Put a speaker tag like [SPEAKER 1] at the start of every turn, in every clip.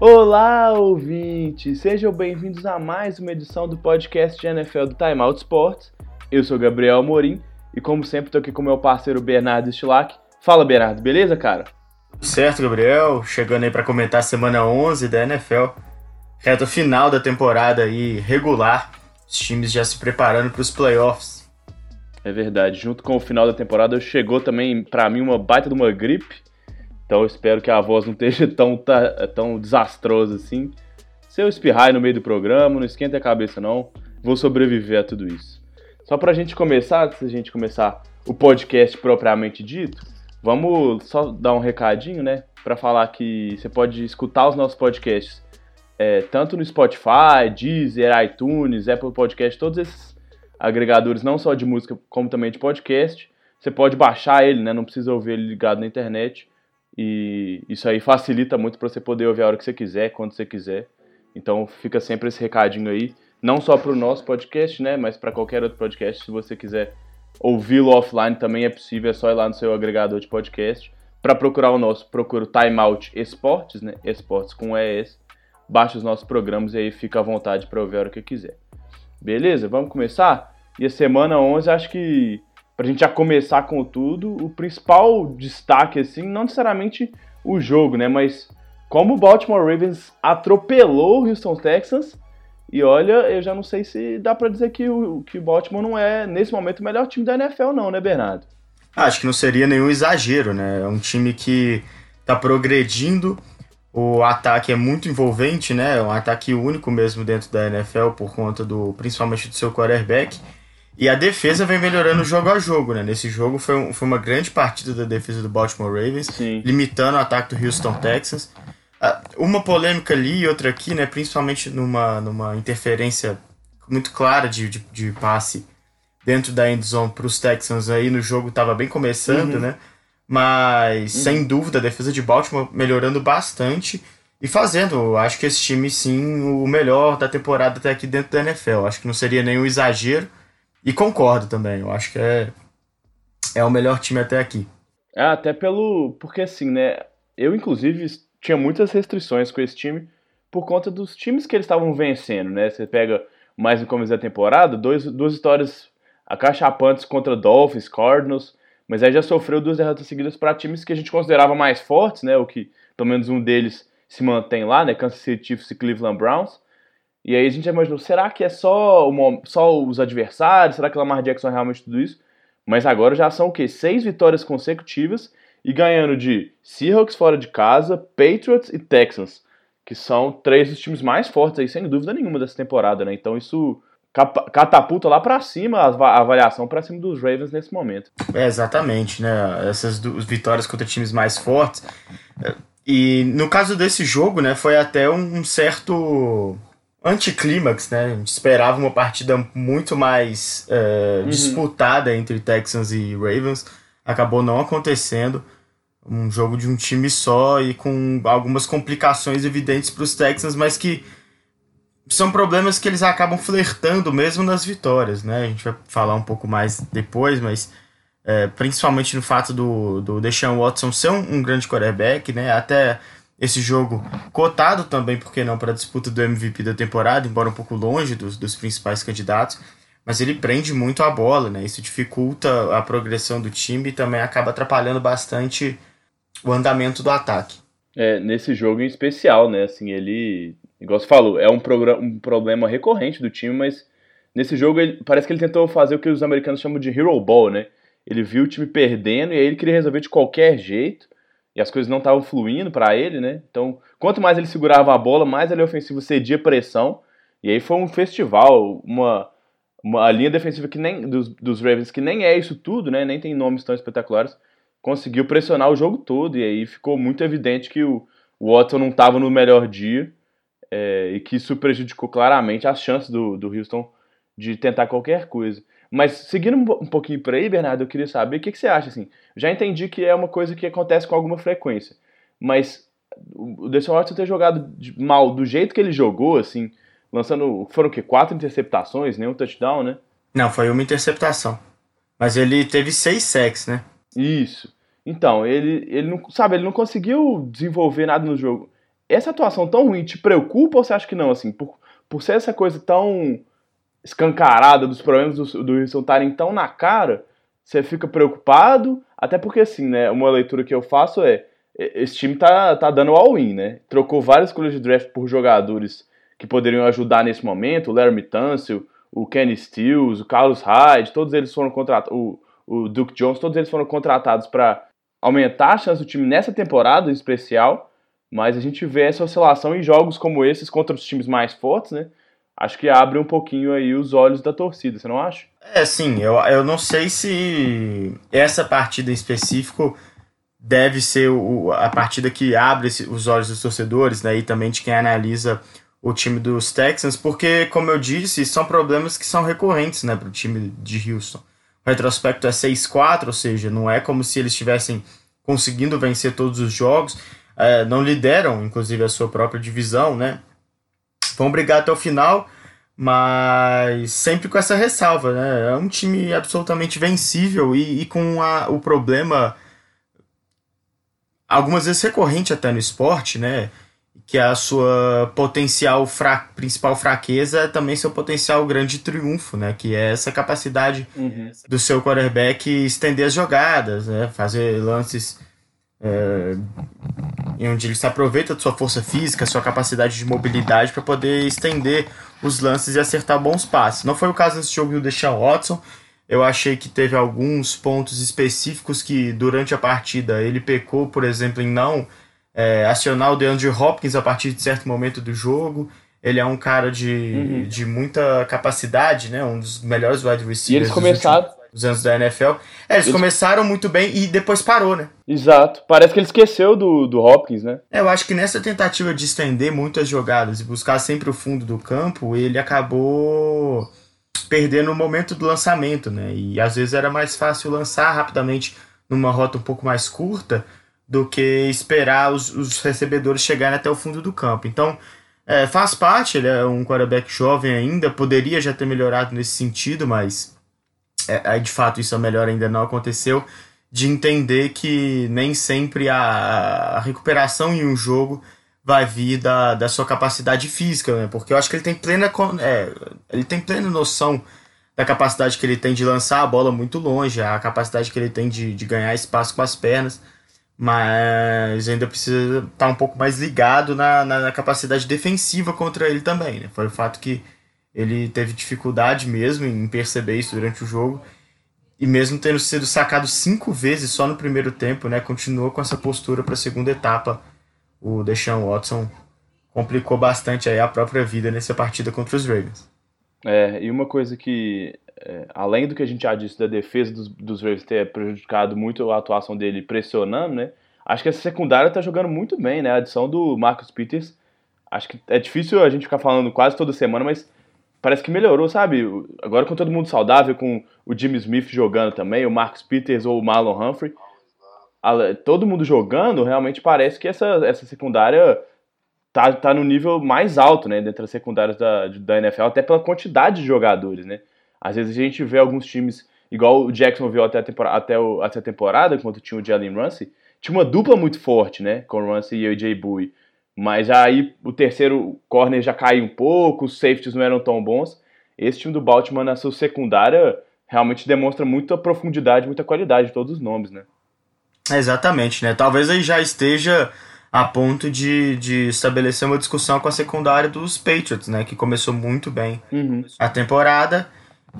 [SPEAKER 1] Olá, ouvintes! Sejam bem-vindos a mais uma edição do podcast de NFL do Time Out Sports. Eu sou Gabriel Amorim e, como sempre, estou aqui com meu parceiro Bernardo Stilac. Fala, Bernardo, beleza, cara?
[SPEAKER 2] Certo, Gabriel. Chegando aí para comentar a semana 11 da NFL. Reta final da temporada aí regular. Os times já se preparando para os playoffs.
[SPEAKER 1] É verdade. Junto com o final da temporada chegou também para mim uma baita de uma gripe então eu espero que a voz não esteja tão, tão desastrosa assim. Se eu espirrar no meio do programa, não esquenta a cabeça não. Vou sobreviver a tudo isso. Só pra gente começar, antes da gente começar o podcast propriamente dito, vamos só dar um recadinho, né? Pra falar que você pode escutar os nossos podcasts é, tanto no Spotify, Deezer, iTunes, Apple Podcast, todos esses agregadores, não só de música, como também de podcast. Você pode baixar ele, né? Não precisa ouvir ele ligado na internet. E isso aí facilita muito para você poder ouvir a hora que você quiser, quando você quiser. Então fica sempre esse recadinho aí, não só para o nosso podcast, né, mas para qualquer outro podcast, se você quiser ouvi-lo offline também é possível, é só ir lá no seu agregador de podcast. Para procurar o nosso, procura o Timeout Esportes, né, esportes com ES. Baixa os nossos programas e aí fica à vontade para ouvir a hora que quiser. Beleza? Vamos começar? E a semana 11 acho que para a gente já começar com tudo, o principal destaque, assim, não necessariamente o jogo, né? Mas como o Baltimore Ravens atropelou o Houston Texans. E olha, eu já não sei se dá para dizer que o, que o Baltimore não é, nesse momento, o melhor time da NFL, não, né, Bernardo?
[SPEAKER 2] Ah, acho que não seria nenhum exagero, né? É um time que tá progredindo. O ataque é muito envolvente, né? É um ataque único mesmo dentro da NFL por conta do, principalmente do seu quarterback. E a defesa vem melhorando jogo a jogo, né? Nesse jogo foi, um, foi uma grande partida da defesa do Baltimore Ravens, Sim. limitando o ataque do Houston Texans. Uh, uma polêmica ali e outra aqui, né? Principalmente numa, numa interferência muito clara de, de, de passe dentro da endzone para os Texans aí no jogo estava bem começando, uhum. né? Mas uhum. sem dúvida a defesa de Baltimore melhorando bastante e fazendo, acho que esse time sim o melhor da temporada até aqui dentro da NFL. Acho que não seria nenhum exagero e concordo também, eu acho que é, é o melhor time até aqui.
[SPEAKER 1] É, até pelo. Porque assim, né? Eu, inclusive, tinha muitas restrições com esse time por conta dos times que eles estavam vencendo, né? Você pega mais no começo da temporada, dois, duas histórias acachapantes contra Dolphins, Cardinals, mas aí já sofreu duas derrotas seguidas para times que a gente considerava mais fortes, né? O que pelo menos um deles se mantém lá, né? Kansas City Chiefs e Cleveland Browns. E aí a gente imaginou, será que é só, uma, só os adversários? Será que o Lamar Jackson é realmente tudo isso? Mas agora já são o quê? Seis vitórias consecutivas e ganhando de Seahawks fora de casa, Patriots e Texans, que são três dos times mais fortes aí, sem dúvida nenhuma, dessa temporada, né? Então isso catapulta lá para cima a avaliação para cima dos Ravens nesse momento.
[SPEAKER 2] É, exatamente, né? Essas vitórias contra times mais fortes. E no caso desse jogo, né, foi até um certo anticlímax, né? A gente esperava uma partida muito mais uh, uhum. disputada entre Texans e Ravens. Acabou não acontecendo. Um jogo de um time só e com algumas complicações evidentes para os Texans, mas que são problemas que eles acabam flertando mesmo nas vitórias, né? A gente vai falar um pouco mais depois, mas é, principalmente no fato do, do Deshaun Watson ser um, um grande quarterback, né? Até esse jogo cotado também, porque não, para a disputa do MVP da temporada, embora um pouco longe dos, dos principais candidatos, mas ele prende muito a bola, né? Isso dificulta a progressão do time e também acaba atrapalhando bastante o andamento do ataque.
[SPEAKER 1] É, nesse jogo em especial, né? Assim, ele, igual você falou, é um, um problema recorrente do time, mas nesse jogo ele, parece que ele tentou fazer o que os americanos chamam de hero ball, né? Ele viu o time perdendo e aí ele queria resolver de qualquer jeito e as coisas não estavam fluindo para ele, né? Então, quanto mais ele segurava a bola, mais ele ofensivo cedia pressão. E aí foi um festival, uma, uma linha defensiva que nem dos, dos Ravens que nem é isso tudo, né? Nem tem nomes tão espetaculares. Conseguiu pressionar o jogo todo e aí ficou muito evidente que o, o Watson não estava no melhor dia é, e que isso prejudicou claramente as chances do, do Houston de tentar qualquer coisa. Mas seguindo um pouquinho por aí, Bernardo, eu queria saber o que, que você acha, assim. Já entendi que é uma coisa que acontece com alguma frequência, mas o Deshaun Watson ter jogado mal do jeito que ele jogou, assim, lançando, foram o quê? Quatro interceptações, nenhum touchdown, né?
[SPEAKER 2] Não, foi uma interceptação. Mas ele teve seis sacks, né?
[SPEAKER 1] Isso. Então, ele, ele não, sabe, ele não conseguiu desenvolver nada no jogo. Essa atuação tão ruim te preocupa ou você acha que não, assim, por, por ser essa coisa tão escancarada dos problemas do, do Wilson estarem tão na cara, você fica preocupado, até porque assim, né, uma leitura que eu faço é, esse time tá, tá dando all-in, né, trocou várias escolhas de draft por jogadores que poderiam ajudar nesse momento, o Larry Tunsil, o Kenny Stills, o Carlos Hyde, todos eles foram contratados, o, Duke Jones, todos eles foram contratados para aumentar a chance do time nessa temporada em especial, mas a gente vê essa oscilação em jogos como esses contra os times mais fortes, né, acho que abre um pouquinho aí os olhos da torcida, você não acha?
[SPEAKER 2] É, sim, eu, eu não sei se essa partida em específico deve ser o, a partida que abre os olhos dos torcedores, né, e também de quem analisa o time dos Texans, porque, como eu disse, são problemas que são recorrentes né, para o time de Houston. O retrospecto é 6-4, ou seja, não é como se eles estivessem conseguindo vencer todos os jogos, é, não lideram, inclusive, a sua própria divisão, né? vão brigar até o final, mas sempre com essa ressalva, né? É um time absolutamente vencível e, e com a, o problema, algumas vezes recorrente até no esporte, né? Que é a sua potencial fra principal fraqueza é também seu potencial grande triunfo, né? Que é essa capacidade uhum. do seu quarterback estender as jogadas, né? Fazer lances é, em onde ele se aproveita de sua força física, sua capacidade de mobilidade para poder estender os lances e acertar bons passes. Não foi o caso nesse jogo do Deshaun Watson. Eu achei que teve alguns pontos específicos que durante a partida ele pecou, por exemplo, em não é, acionar o DeAndre Hopkins a partir de certo momento do jogo. Ele é um cara de, uhum. de muita capacidade, né? Um dos melhores wide receivers. E
[SPEAKER 1] eles começaram,
[SPEAKER 2] os anos da NFL. É, eles, eles, começaram muito bem e depois parou, né?
[SPEAKER 1] Exato. Parece que ele esqueceu do, do Hopkins, né?
[SPEAKER 2] É, eu acho que nessa tentativa de estender muitas jogadas e buscar sempre o fundo do campo, ele acabou perdendo o momento do lançamento, né? E às vezes era mais fácil lançar rapidamente numa rota um pouco mais curta do que esperar os, os recebedores chegarem até o fundo do campo. Então, é, faz parte, ele é um quarterback jovem ainda, poderia já ter melhorado nesse sentido, mas é, de fato isso é melhor ainda não aconteceu, de entender que nem sempre a, a recuperação em um jogo vai vir da, da sua capacidade física, né? Porque eu acho que ele tem plena é, ele tem plena noção da capacidade que ele tem de lançar a bola muito longe, a capacidade que ele tem de, de ganhar espaço com as pernas, mas ainda precisa estar tá um pouco mais ligado na, na, na capacidade defensiva contra ele também, né? Foi o fato que ele teve dificuldade mesmo em perceber isso durante o jogo. E mesmo tendo sido sacado cinco vezes só no primeiro tempo, né, continuou com essa postura para a segunda etapa. O Deshaun Watson complicou bastante aí a própria vida nessa partida contra os Ravens.
[SPEAKER 1] É, e uma coisa que, é, além do que a gente já disse da defesa dos, dos Ravens ter prejudicado muito a atuação dele pressionando, né, acho que essa secundária está jogando muito bem, né, a adição do Marcus Peters. Acho que é difícil a gente ficar falando quase toda semana, mas parece que melhorou, sabe? Agora com todo mundo saudável, com o Jimmy Smith jogando também, o Marcus Peters ou o Marlon Humphrey, todo mundo jogando, realmente parece que essa, essa secundária tá, tá no nível mais alto, né, dentre as secundárias da, da NFL, até pela quantidade de jogadores, né? Às vezes a gente vê alguns times, igual o Jacksonville até a temporada, até, o, até a temporada, quando tinha o Jalen Ramsey, tinha uma dupla muito forte, né, com o Ramsey e o Jay Bowie. Mas aí o terceiro corner já caiu um pouco, os safeties não eram tão bons. Esse time do Baltimore na sua secundária realmente demonstra muita profundidade, muita qualidade de todos os nomes, né?
[SPEAKER 2] Exatamente, né? Talvez aí já esteja a ponto de, de estabelecer uma discussão com a secundária dos Patriots, né? Que começou muito bem uhum. a temporada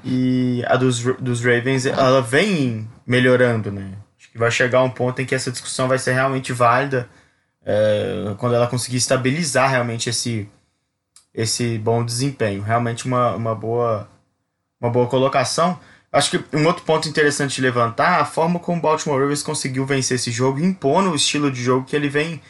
[SPEAKER 2] e a dos, dos Ravens, ela vem melhorando, né? Acho que vai chegar um ponto em que essa discussão vai ser realmente válida é, quando ela conseguir estabilizar realmente esse, esse bom desempenho. Realmente uma, uma, boa, uma boa colocação. Acho que um outro ponto interessante de levantar a forma como o Baltimore Ravens conseguiu vencer esse jogo, impondo o estilo de jogo que ele vem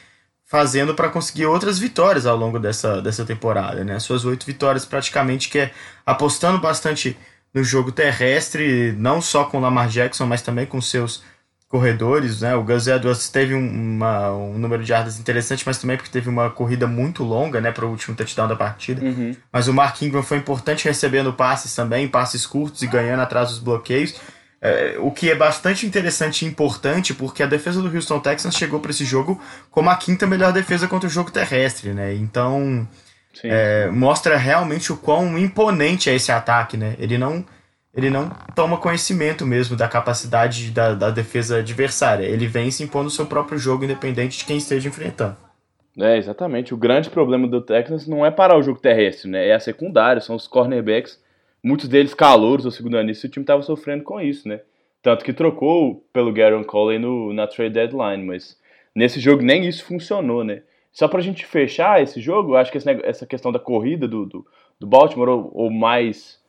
[SPEAKER 2] fazendo para conseguir outras vitórias ao longo dessa, dessa temporada. Né? Suas oito vitórias praticamente que é apostando bastante no jogo terrestre, não só com o Lamar Jackson, mas também com seus corredores, né? O Gus Edwards teve um, uma, um número de jardas interessante, mas também porque teve uma corrida muito longa, né, para o último touchdown da partida.
[SPEAKER 1] Uhum.
[SPEAKER 2] Mas o Mark Ingram foi importante recebendo passes também, passes curtos e ganhando atrás dos bloqueios. É, o que é bastante interessante e importante, porque a defesa do Houston Texans chegou para esse jogo como a quinta melhor defesa contra o jogo terrestre, né? Então é, mostra realmente o quão imponente é esse ataque, né? Ele não ele não toma conhecimento mesmo da capacidade da, da defesa adversária. Ele vem se impondo o seu próprio jogo, independente de quem esteja enfrentando.
[SPEAKER 1] É, exatamente. O grande problema do Texans não é parar o jogo terrestre, né? É a secundária, são os cornerbacks, muitos deles calouros ou segundo anistas, e o time estava sofrendo com isso, né? Tanto que trocou pelo Garen Coley no, na trade deadline, mas nesse jogo nem isso funcionou, né? Só pra gente fechar esse jogo, acho que essa questão da corrida do, do, do Baltimore, ou, ou mais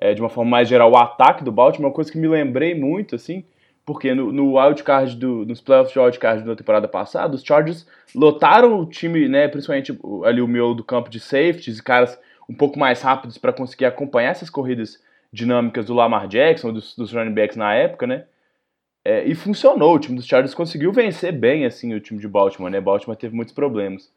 [SPEAKER 1] é, de uma forma mais geral, o ataque do Baltimore, uma coisa que me lembrei muito, assim, porque no, no wildcard, do, nos playoffs de wildcard da temporada passada, os Chargers lotaram o time, né, principalmente ali o meu do campo de safeties e caras um pouco mais rápidos para conseguir acompanhar essas corridas dinâmicas do Lamar Jackson, dos, dos running backs na época, né, é, e funcionou, o time dos Chargers conseguiu vencer bem, assim, o time de Baltimore, né, Baltimore teve muitos problemas,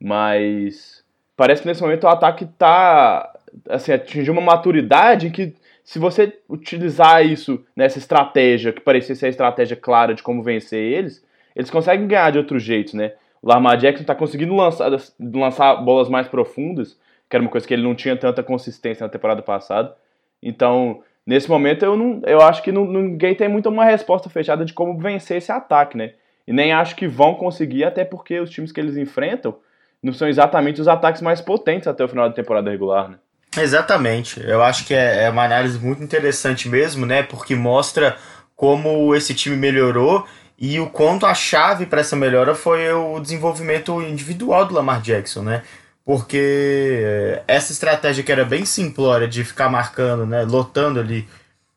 [SPEAKER 1] mas parece que nesse momento o ataque tá assim, atingir uma maturidade em que se você utilizar isso nessa estratégia, que parecia ser a estratégia clara de como vencer eles, eles conseguem ganhar de outro jeito, né? O Lamar Jackson está conseguindo lançar, lançar bolas mais profundas, que era uma coisa que ele não tinha tanta consistência na temporada passada. Então, nesse momento, eu, não, eu acho que não, ninguém tem muito uma resposta fechada de como vencer esse ataque, né? E nem acho que vão conseguir, até porque os times que eles enfrentam não são exatamente os ataques mais potentes até o final da temporada regular, né?
[SPEAKER 2] Exatamente. Eu acho que é, é uma análise muito interessante mesmo, né? Porque mostra como esse time melhorou e o quanto a chave para essa melhora foi o desenvolvimento individual do Lamar Jackson, né? Porque eh, essa estratégia que era bem simplória de ficar marcando, né, lotando ali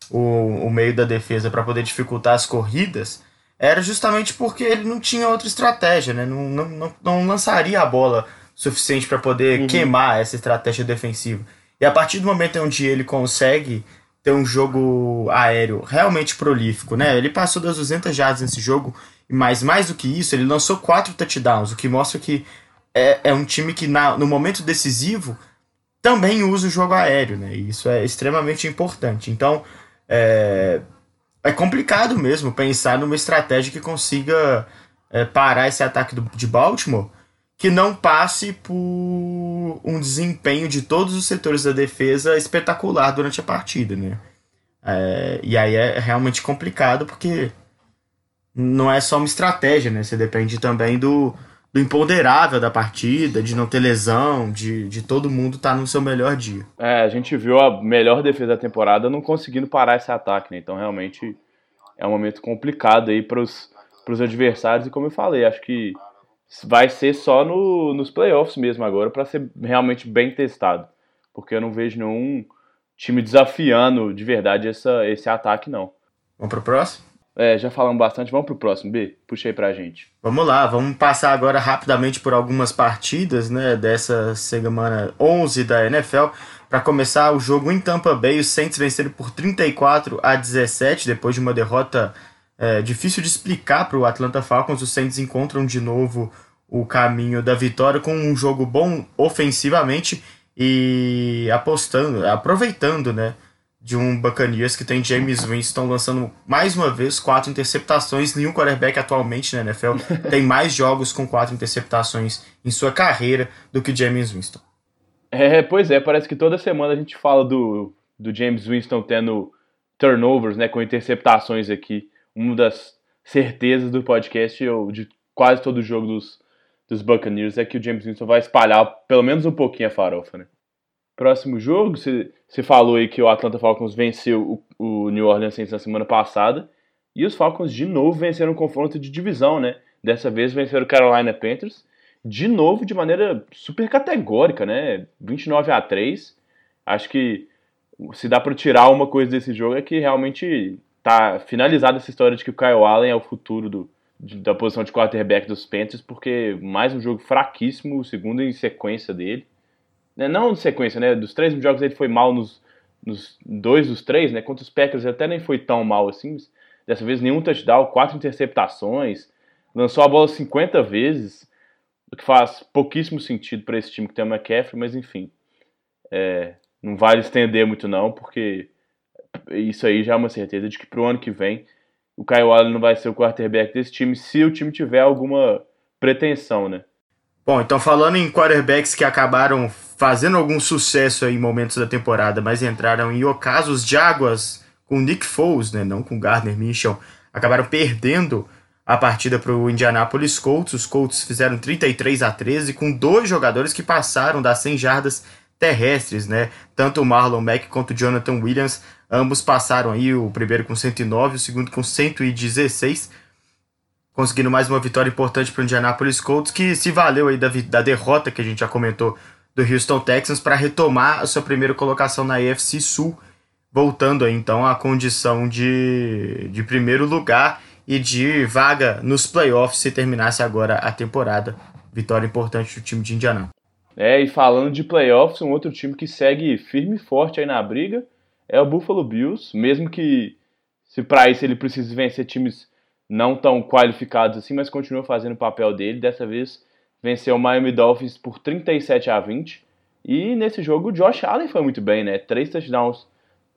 [SPEAKER 2] o, o meio da defesa para poder dificultar as corridas, era justamente porque ele não tinha outra estratégia, né? Não, não, não, não lançaria a bola suficiente para poder uhum. queimar essa estratégia defensiva. E a partir do momento onde ele consegue ter um jogo aéreo realmente prolífico, né? Ele passou das 200 jardas nesse jogo, mas mais do que isso, ele lançou quatro touchdowns, o que mostra que é, é um time que na, no momento decisivo também usa o jogo aéreo, né? E isso é extremamente importante. Então, é, é complicado mesmo pensar numa estratégia que consiga é, parar esse ataque do, de Baltimore que não passe por um desempenho de todos os setores da defesa espetacular durante a partida, né? É, e aí é realmente complicado porque não é só uma estratégia, né? Você depende também do, do imponderável da partida, de não ter lesão, de, de todo mundo estar tá no seu melhor dia.
[SPEAKER 1] É, a gente viu a melhor defesa da temporada não conseguindo parar esse ataque, né? Então realmente é um momento complicado aí para os adversários e como eu falei, acho que vai ser só no, nos playoffs mesmo agora para ser realmente bem testado. Porque eu não vejo nenhum time desafiando de verdade essa, esse ataque, não.
[SPEAKER 2] Vamos pro próximo?
[SPEAKER 1] É, já falamos bastante, vamos pro próximo, B. Puxei pra gente.
[SPEAKER 2] Vamos lá, vamos passar agora rapidamente por algumas partidas, né, dessa semana 11 da NFL. Para começar o jogo em Tampa Bay, os Saints venceram por 34 a 17 depois de uma derrota é, difícil de explicar para o Atlanta Falcons. Os Saints encontram de novo o caminho da vitória com um jogo bom ofensivamente e apostando, aproveitando, né, de um Buccaneers que tem James Winston lançando mais uma vez quatro interceptações. Nenhum quarterback atualmente na NFL tem mais jogos com quatro interceptações em sua carreira do que James Winston.
[SPEAKER 1] É, pois é, parece que toda semana a gente fala do, do James Winston tendo turnovers, né, com interceptações aqui uma das certezas do podcast, ou de quase todo jogo dos, dos Buccaneers, é que o James Winston vai espalhar pelo menos um pouquinho a farofa, né? Próximo jogo, você falou aí que o Atlanta Falcons venceu o, o New Orleans Saints na semana passada, e os Falcons de novo venceram um confronto de divisão, né? Dessa vez venceram o Carolina Panthers, de novo de maneira super categórica, né? 29 a 3. Acho que se dá para tirar uma coisa desse jogo é que realmente tá finalizada essa história de que o Kyle Allen é o futuro do, da posição de quarterback dos Panthers, porque mais um jogo fraquíssimo, o segundo em sequência dele. Né, não em sequência, né? Dos três jogos ele foi mal nos, nos dois dos três, né? Contra os Packers até nem foi tão mal assim. Dessa vez nenhum touchdown, quatro interceptações, lançou a bola 50 vezes, o que faz pouquíssimo sentido para esse time que tem o McCaffrey, mas enfim. É, não vale estender muito não, porque isso aí já é uma certeza de que pro ano que vem o Kyle Allen não vai ser o quarterback desse time se o time tiver alguma pretensão, né?
[SPEAKER 2] Bom, então falando em quarterbacks que acabaram fazendo algum sucesso em momentos da temporada, mas entraram em ocasos de águas com Nick Foles, né, não com Gardner Minshew, acabaram perdendo a partida para o Indianapolis Colts. Os Colts fizeram 33 a 13 com dois jogadores que passaram das 100 jardas terrestres, né? Tanto o Marlon Mack quanto o Jonathan Williams, ambos passaram aí, o primeiro com 109, o segundo com 116, conseguindo mais uma vitória importante para o Indianapolis Colts, que se valeu aí da, da derrota que a gente já comentou do Houston Texans para retomar a sua primeira colocação na AFC Sul, voltando aí então à condição de, de primeiro lugar e de vaga nos playoffs se terminasse agora a temporada. Vitória importante do time de Indianápolis.
[SPEAKER 1] É, e falando de playoffs, um outro time que segue firme e forte aí na briga é o Buffalo Bills, mesmo que se para isso ele precise vencer times não tão qualificados assim, mas continua fazendo o papel dele. Dessa vez venceu o Miami Dolphins por 37 a 20. E nesse jogo o Josh Allen foi muito bem, né? Três touchdowns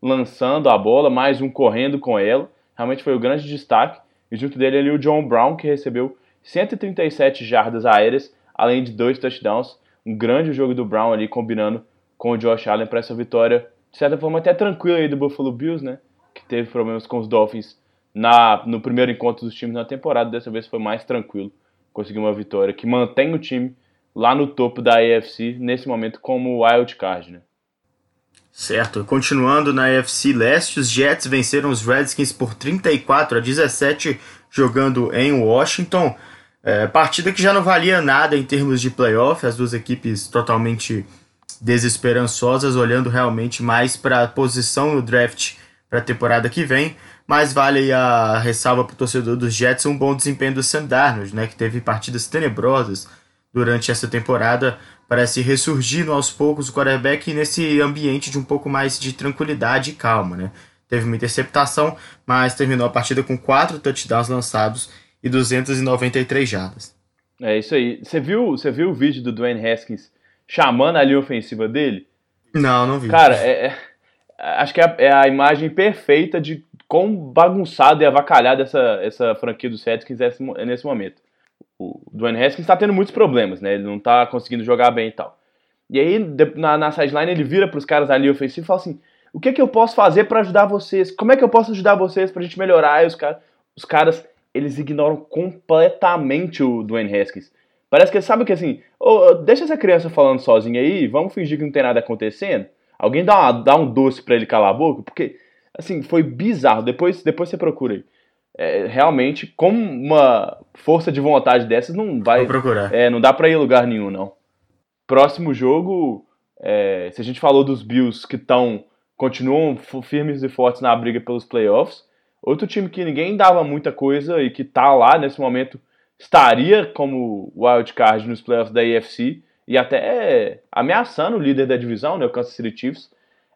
[SPEAKER 1] lançando a bola, mais um correndo com ela. Realmente foi o grande destaque. E junto dele ali o John Brown, que recebeu 137 jardas aéreas, além de dois touchdowns um grande jogo do Brown ali combinando com o Josh Allen para essa vitória, de certa forma até tranquila aí do Buffalo Bills, né? Que teve problemas com os Dolphins na, no primeiro encontro dos times na temporada, dessa vez foi mais tranquilo. Conseguiu uma vitória que mantém o time lá no topo da AFC nesse momento como wild card, né?
[SPEAKER 2] Certo, continuando na AFC Leste, os Jets venceram os Redskins por 34 a 17 jogando em Washington. É, partida que já não valia nada em termos de playoff, as duas equipes totalmente desesperançosas, olhando realmente mais para a posição no draft para a temporada que vem. Mas vale a ressalva para o torcedor dos Jets um bom desempenho do Sam Darnold, né, que teve partidas tenebrosas durante essa temporada. Parece ressurgindo aos poucos o quarterback nesse ambiente de um pouco mais de tranquilidade e calma. Né? Teve uma interceptação, mas terminou a partida com quatro touchdowns lançados e 293 jardas.
[SPEAKER 1] É isso aí. Você viu, você viu o vídeo do Dwayne Haskins chamando a linha ofensiva dele?
[SPEAKER 2] Não, não vi.
[SPEAKER 1] Cara, é, é, acho que é a, é a, imagem perfeita de quão bagunçado e avacalhado essa, essa franquia dos Redskins é nesse momento. O Dwayne Haskins está tendo muitos problemas, né? Ele não está conseguindo jogar bem e tal. E aí, na, na sideline, ele vira para os caras ali ofensivo e fala assim: O que, é que eu posso fazer para ajudar vocês? Como é que eu posso ajudar vocês para a gente melhorar? E os, cara, os caras eles ignoram completamente o Dwayne Haskins. Parece que sabe que assim, oh, deixa essa criança falando sozinha aí, vamos fingir que não tem nada acontecendo. Alguém dá, uma, dá um doce para ele calar a boca, porque assim, foi bizarro. Depois, depois você procura aí. É, realmente, com uma força de vontade dessas, não vai.
[SPEAKER 2] Vou procurar.
[SPEAKER 1] É, não dá pra ir em lugar nenhum, não. Próximo jogo, é, se a gente falou dos Bills que estão. continuam firmes e fortes na briga pelos playoffs, Outro time que ninguém dava muita coisa e que tá lá nesse momento estaria como wildcard nos playoffs da AFC e até ameaçando o líder da divisão, né, o Kansas City Chiefs,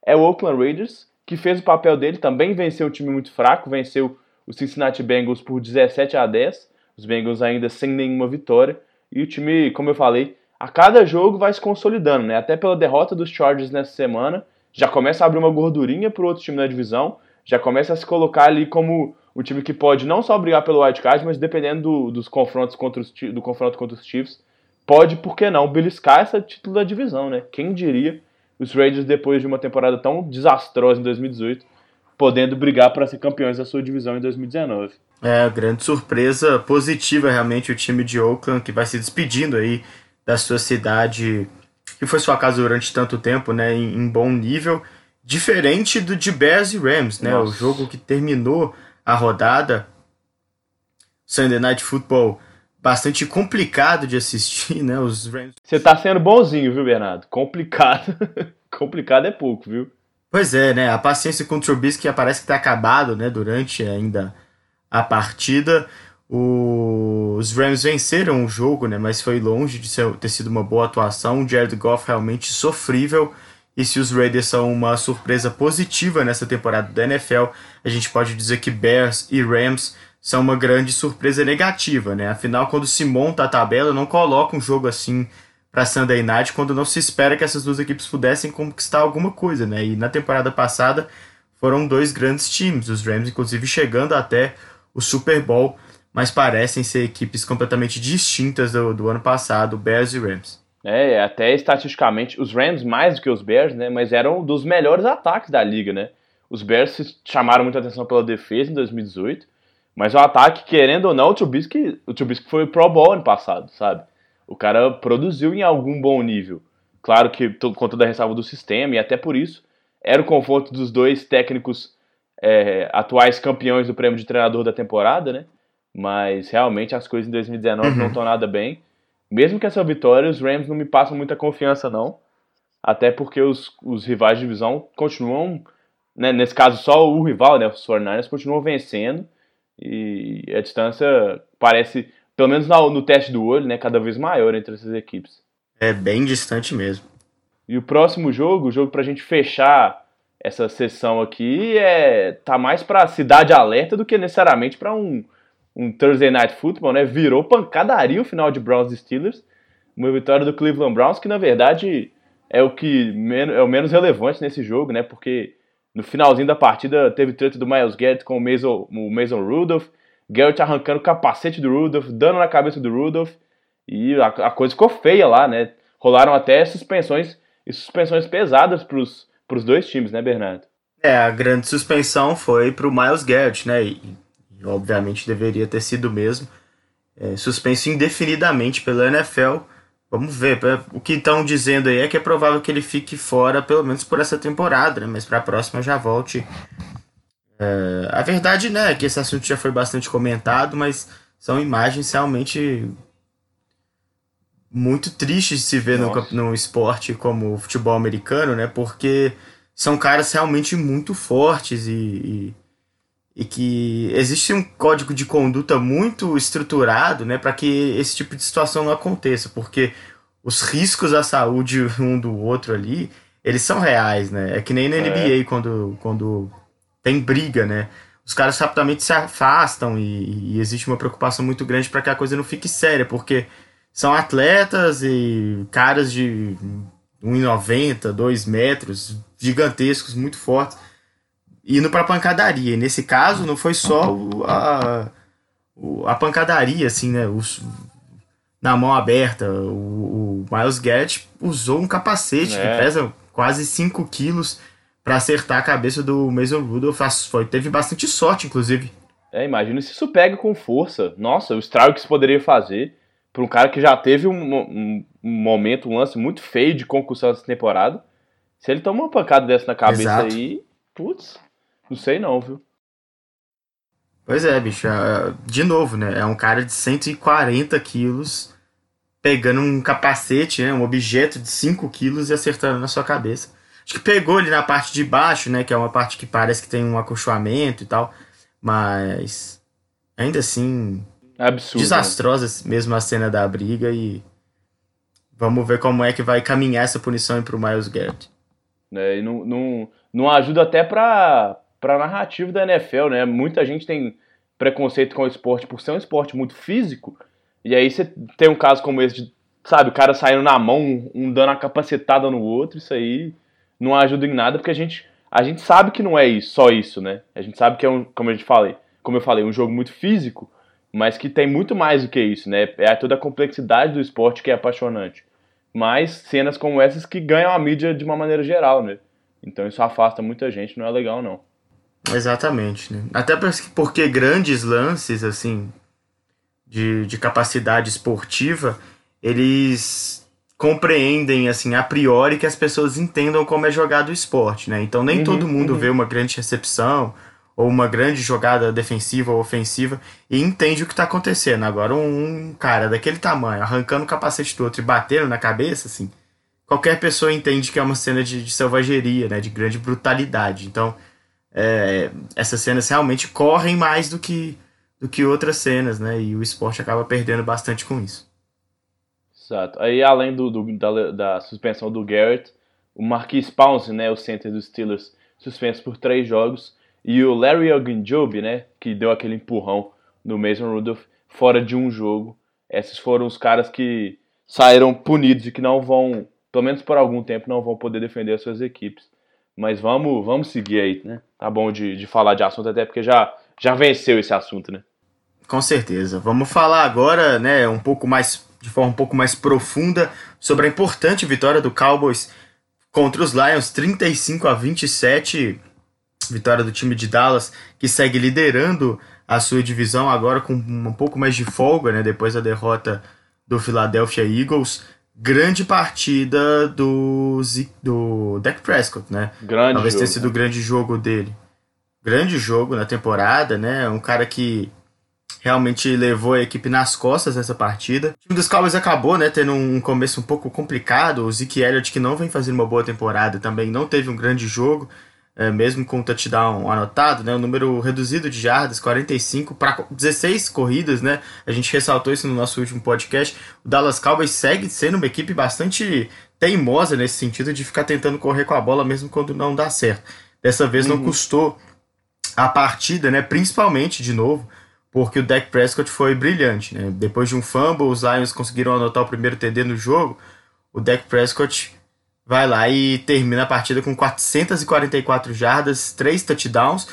[SPEAKER 1] é o Oakland Raiders, que fez o papel dele, também venceu um time muito fraco, venceu o Cincinnati Bengals por 17 a 10, os Bengals ainda sem nenhuma vitória, e o time, como eu falei, a cada jogo vai se consolidando, né? Até pela derrota dos Chargers nessa semana, já começa a abrir uma gordurinha para o outro time da divisão, já começa a se colocar ali como o time que pode não só brigar pelo wildcard, mas dependendo do, dos confrontos contra os, do confronto contra os Chiefs, pode, por que não, beliscar esse título da divisão, né? Quem diria os Raiders, depois de uma temporada tão desastrosa em 2018, podendo brigar para ser campeões da sua divisão em 2019.
[SPEAKER 2] É, grande surpresa positiva realmente o time de Oakland, que vai se despedindo aí da sua cidade, que foi sua casa durante tanto tempo, né, em, em bom nível. Diferente do de Bears e Rams, né? Nossa. O jogo que terminou a rodada. Sunday Night Football bastante complicado de assistir, né? Os Rams.
[SPEAKER 1] Você tá sendo bonzinho, viu, Bernardo? Complicado. complicado é pouco, viu?
[SPEAKER 2] Pois é, né? A paciência com o Trubisky parece que tá acabado, né? Durante ainda a partida. Os Rams venceram o jogo, né? Mas foi longe de ser, ter sido uma boa atuação. O Jared Goff realmente sofrível E se os Raiders são uma surpresa positiva nessa temporada da NFL, a gente pode dizer que Bears e Rams são uma grande surpresa negativa, né? Afinal, quando se monta a tabela, não coloca um jogo assim para Sunday Night quando não se espera que essas duas equipes pudessem conquistar alguma coisa, né? E na temporada passada foram dois grandes times, os Rams inclusive chegando até o Super Bowl, mas parecem ser equipes completamente distintas do, do ano passado, Bears e Rams.
[SPEAKER 1] É, até estatisticamente, os Rams mais do que os Bears, né? Mas eram dos melhores ataques da liga, né? Os Bears chamaram muita atenção pela defesa em 2018, mas o ataque, querendo ou não, o Trubisky, o Trubisky foi Pro Bowl ano passado, sabe? O cara produziu em algum bom nível. Claro que com toda a ressalva do sistema, e até por isso era o conforto dos dois técnicos é, atuais campeões do prêmio de treinador da temporada, né? Mas realmente as coisas em 2019 uhum. não estão nada bem. Mesmo que essa vitória, os Rams não me passam muita confiança, não. Até porque os, os rivais de divisão continuam, né, nesse caso só o rival, né, os 49ers, continuam vencendo. E a distância parece, pelo menos no, teste do olho, né, cada vez maior entre essas equipes.
[SPEAKER 2] É bem distante mesmo.
[SPEAKER 1] E o próximo jogo, o jogo pra gente fechar essa sessão aqui, é tá mais pra cidade alerta do que necessariamente para um, um Thursday Night Football, né? Virou pancadaria o final de Browns e Steelers. Uma vitória do Cleveland Browns que, na verdade, é o que é o menos relevante nesse jogo, né? Porque no finalzinho da partida teve treta do Miles Garrett com o Mason, o Mason Rudolph. Garrett arrancando o capacete do Rudolph, dando na cabeça do Rudolph. E a, a coisa ficou feia lá, né? Rolaram até suspensões e suspensões pesadas para os dois times, né, Bernardo?
[SPEAKER 2] É, a grande suspensão foi para o Miles Garrett, né? E, e, obviamente deveria ter sido mesmo. É, suspenso indefinidamente pela NFL. Vamos ver. O que estão dizendo aí é que é provável que ele fique fora, pelo menos por essa temporada, né? Mas para a próxima já volte. É, a verdade, né, é que esse assunto já foi bastante comentado, mas são imagens realmente muito triste de se ver no, no esporte como o futebol americano, né? Porque são caras realmente muito fortes e, e, e, que existe um código de conduta muito estruturado, né? Para que esse tipo de situação não aconteça, porque os riscos à saúde um do outro ali, eles são reais, né? É que nem na NBA é. quando, quando tem briga, né? Os caras rapidamente se afastam e, e existe uma preocupação muito grande para que a coisa não fique séria, porque são atletas e caras de 1,90, 2 metros, gigantescos, muito fortes, indo pra pancadaria. E nesse caso, não foi só a, a pancadaria, assim, né? Os, na mão aberta. O, o Miles Garrett usou um capacete é. que pesa quase 5 quilos para acertar a cabeça do Mason Rudolph. Foi, teve bastante sorte, inclusive.
[SPEAKER 1] É, imagina se isso pega com força. Nossa, o estrago que isso poderia fazer para um cara que já teve um, um, um, momento, um lance muito feio de concussão essa temporada. Se ele toma uma pancada dessa na cabeça Exato. aí, putz, não sei não, viu?
[SPEAKER 2] Pois é, bicho. É, de novo, né? É um cara de 140 quilos pegando um capacete, né? Um objeto de 5 quilos e acertando na sua cabeça. Acho que pegou ele na parte de baixo, né? Que é uma parte que parece que tem um acolchoamento e tal. Mas ainda assim,
[SPEAKER 1] Absurdo.
[SPEAKER 2] Desastrosa né? mesmo a cena da briga e vamos ver como é que vai caminhar essa punição para o Miles Garrett.
[SPEAKER 1] É, e não, não, não ajuda até para a narrativa da NFL, né? Muita gente tem preconceito com o esporte por ser um esporte muito físico. E aí você tem um caso como esse de, sabe, o cara saindo na mão, um dando a capacetada no outro, isso aí não ajuda em nada, porque a gente, a gente sabe que não é isso, só isso, né? A gente sabe que é um, como a gente falei, como eu falei, um jogo muito físico, mas que tem muito mais do que isso, né? É toda a complexidade do esporte que é apaixonante. Mas cenas como essas que ganham a mídia de uma maneira geral, né? Então isso afasta muita gente, não é legal não.
[SPEAKER 2] Exatamente, né? Até porque grandes lances, assim, de, de capacidade esportiva, eles compreendem, assim, a priori que as pessoas entendam como é jogado o esporte, né? Então nem uhum, todo mundo uhum. vê uma grande recepção ou uma grande jogada defensiva ou ofensiva e entende o que está acontecendo. Agora, um, cara daquele tamanho, arrancando o capacete do outro e batendo na cabeça, assim, qualquer pessoa entende que é uma cena de, de selvageria, né, de grande brutalidade. Então, é, essas cenas realmente correm mais do que, do que outras cenas, né, e o esporte acaba perdendo bastante com isso.
[SPEAKER 1] Exato. Aí, além do, do da, da, suspensão do Garrett, o Marquis Pouncey, né, o center dos Steelers, suspenso por três jogos, e o Larry Ogunjobi, né, que deu aquele empurrão no Mason Rudolph, fora de um jogo. Esses foram os caras que saíram punidos e que não vão, pelo menos por algum tempo, não vão poder defender as suas equipes. Mas vamos, vamos seguir aí, né? Tá bom de, de falar de assunto, até porque já, já venceu esse assunto, né?
[SPEAKER 2] Com certeza. Vamos falar agora, né, um pouco mais, de forma um pouco mais profunda, sobre a importante vitória do Cowboys contra os Lions, 35 a 27. Vitória do time de Dallas, que segue liderando a sua divisão agora com um pouco mais de folga, né, depois da derrota do Philadelphia Eagles. Grande partida do, do Dak Prescott, né?
[SPEAKER 1] Grande
[SPEAKER 2] Talvez
[SPEAKER 1] jogo.
[SPEAKER 2] tenha sido o grande jogo dele. Grande jogo na temporada, né? Um cara que realmente levou a equipe nas costas nessa partida. O time dos Cowboys acabou, né, tendo um começo um pouco complicado. O Zeke Elliott, que não vem fazendo uma boa temporada, também não teve um grande jogo é, mesmo com o touchdown anotado, né, o número reduzido de jardas, 45 para 16 corridas, né, a gente ressaltou isso no nosso último podcast, o Dallas Cowboys segue sendo uma equipe bastante teimosa nesse sentido de ficar tentando correr com a bola mesmo quando não dá certo. Dessa vez não custou a partida, né, principalmente, de novo, porque o Dak Prescott foi brilhante, né, depois de um fumble, os Lions conseguiram anotar o primeiro TD no jogo, o Dak Prescott vai lá e termina a partida com 444 jardas, 3 touchdowns,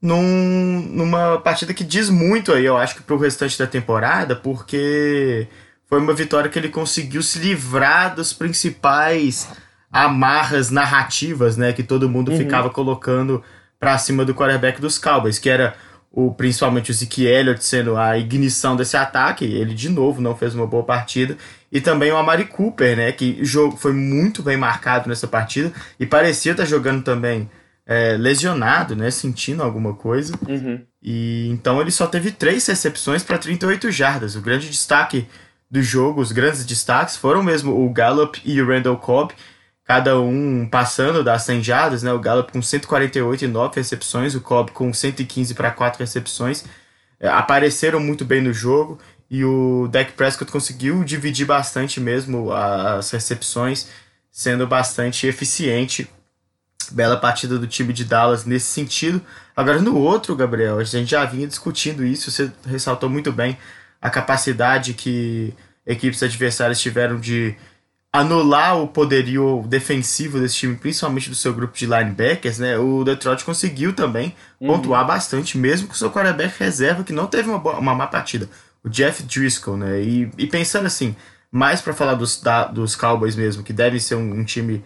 [SPEAKER 2] num, numa partida que diz muito aí, eu acho que para o restante da temporada, porque foi uma vitória que ele conseguiu se livrar dos principais amarras narrativas, né, que todo mundo uhum. ficava colocando para cima do quarterback dos Cowboys, que era o principalmente o Zeke Elliott sendo a ignição desse ataque, ele de novo não fez uma boa partida, e também o Amari Cooper, né, que jogo foi muito bem marcado nessa partida e parecia estar jogando também é, lesionado, né, sentindo alguma coisa.
[SPEAKER 1] Uhum.
[SPEAKER 2] E então ele só teve três recepções para 38 jardas. O grande destaque do jogo, os grandes destaques foram mesmo o Gallup e o Randall Cobb, cada um passando das 100 jardas, né? O Gallup com 148 e 9 recepções, o Cobb com 115 para 4 recepções. É, apareceram muito bem no jogo e o Dak Prescott conseguiu dividir bastante mesmo as recepções, sendo bastante eficiente. Bela partida do time de Dallas nesse sentido. Agora, no outro, Gabriel, a gente já vinha discutindo isso, você ressaltou muito bem a capacidade que equipes adversárias tiveram de anular o poderio defensivo desse time, principalmente do seu grupo de linebackers, né? O Detroit conseguiu também uhum. pontuar bastante, mesmo com o seu quarterback reserva, que não teve uma, boa, uma má partida o Jeff Driscoll, né? E, e pensando assim, mais para falar dos, da, dos Cowboys mesmo, que devem ser um, um, time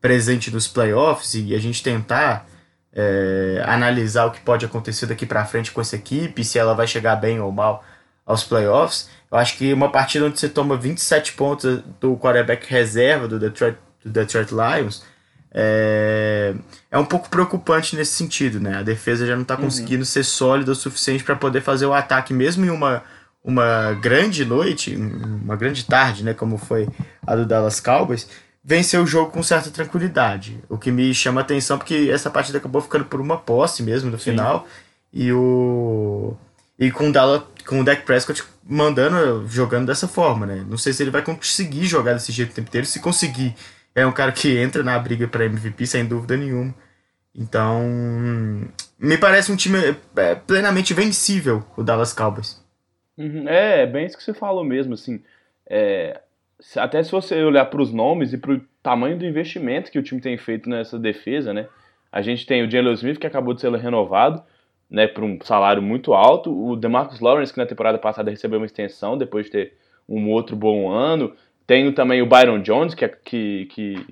[SPEAKER 2] presente nos playoffs e a gente tentar é, analisar o que pode acontecer daqui para frente com essa equipe, se ela vai chegar bem ou mal aos playoffs. Eu acho que uma partida onde você toma 27 pontos do quarterback reserva do Detroit, do Detroit Lions é, é um pouco preocupante nesse sentido, né? A defesa já não está uhum. conseguindo uhum. ser sólida o suficiente para poder fazer o ataque, mesmo em uma uma grande noite, uma grande tarde, né, como foi a do Dallas Cowboys, venceu o jogo com certa tranquilidade. O que me chama a atenção porque essa partida acabou ficando por uma posse mesmo no Sim. final e o e com o Dallas, com o Dak Prescott mandando jogando dessa forma, né? Não sei se ele vai conseguir jogar desse jeito o tempo inteiro. Se conseguir, é um cara que entra na briga para MVP sem dúvida nenhuma. Então, me parece um time é, plenamente vencível o Dallas Cowboys.
[SPEAKER 1] Uhum, é, é bem isso que você falou mesmo, assim. É, até se você olhar para os nomes e para o tamanho do investimento que o time tem feito nessa defesa, né? A gente tem o Jalen Smith, que acabou de ser renovado, né, por um salário muito alto. O DeMarcus Lawrence, que na temporada passada recebeu uma extensão depois de ter um outro bom ano. Tenho também o Byron Jones, que, é, que, que,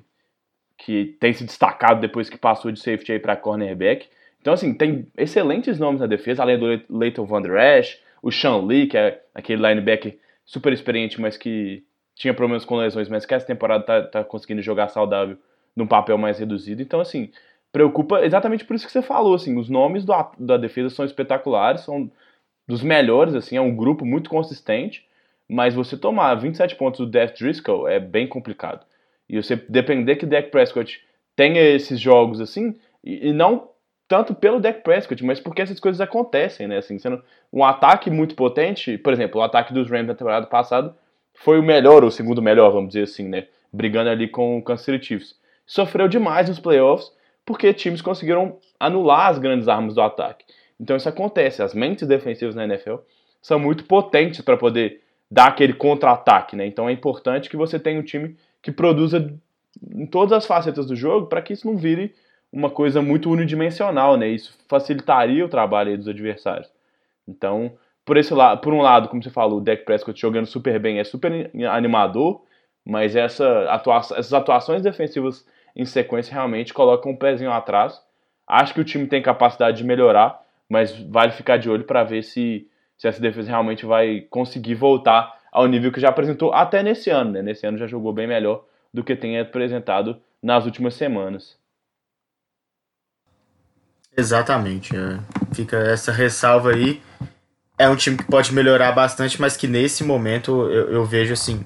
[SPEAKER 1] que tem se destacado depois que passou de safety para cornerback. Então, assim, tem excelentes nomes na defesa, além do Leighton Van Der Esch, o Sean Lee, que é aquele linebacker super experiente, mas que tinha problemas com lesões, mas que essa temporada tá, tá conseguindo jogar saudável num papel mais reduzido. Então, assim, preocupa exatamente por isso que você falou, assim, os nomes do, da defesa são espetaculares, são dos melhores, assim, é um grupo muito consistente, mas você tomar 27 pontos do Death Driscoll é bem complicado. E você depender que o Dak Prescott tenha esses jogos assim, e, e não tanto pelo Dak Prescott, mas porque essas coisas acontecem, né? Assim, sendo um ataque muito potente, por exemplo, o ataque dos Rams na temporada passada foi o melhor, ou o segundo melhor, vamos dizer assim, né? Brigando ali com o Kansas City Chiefs. sofreu demais nos playoffs porque times conseguiram anular as grandes armas do ataque. Então isso acontece. As mentes defensivas na NFL são muito potentes para poder dar aquele contra-ataque, né? Então é importante que você tenha um time que produza em todas as facetas do jogo para que isso não vire uma coisa muito unidimensional, né? Isso facilitaria o trabalho dos adversários. Então, por esse lado, por um lado, como você falou, o Dak Prescott jogando super bem é super animador, mas essa atuação, essas atuações defensivas em sequência realmente colocam um pezinho atrás. Acho que o time tem capacidade de melhorar, mas vale ficar de olho para ver se, se essa defesa realmente vai conseguir voltar ao nível que já apresentou até nesse ano. Né? Nesse ano já jogou bem melhor do que tem apresentado nas últimas semanas.
[SPEAKER 2] Exatamente. É. Fica essa ressalva aí. É um time que pode melhorar bastante, mas que nesse momento eu, eu vejo assim.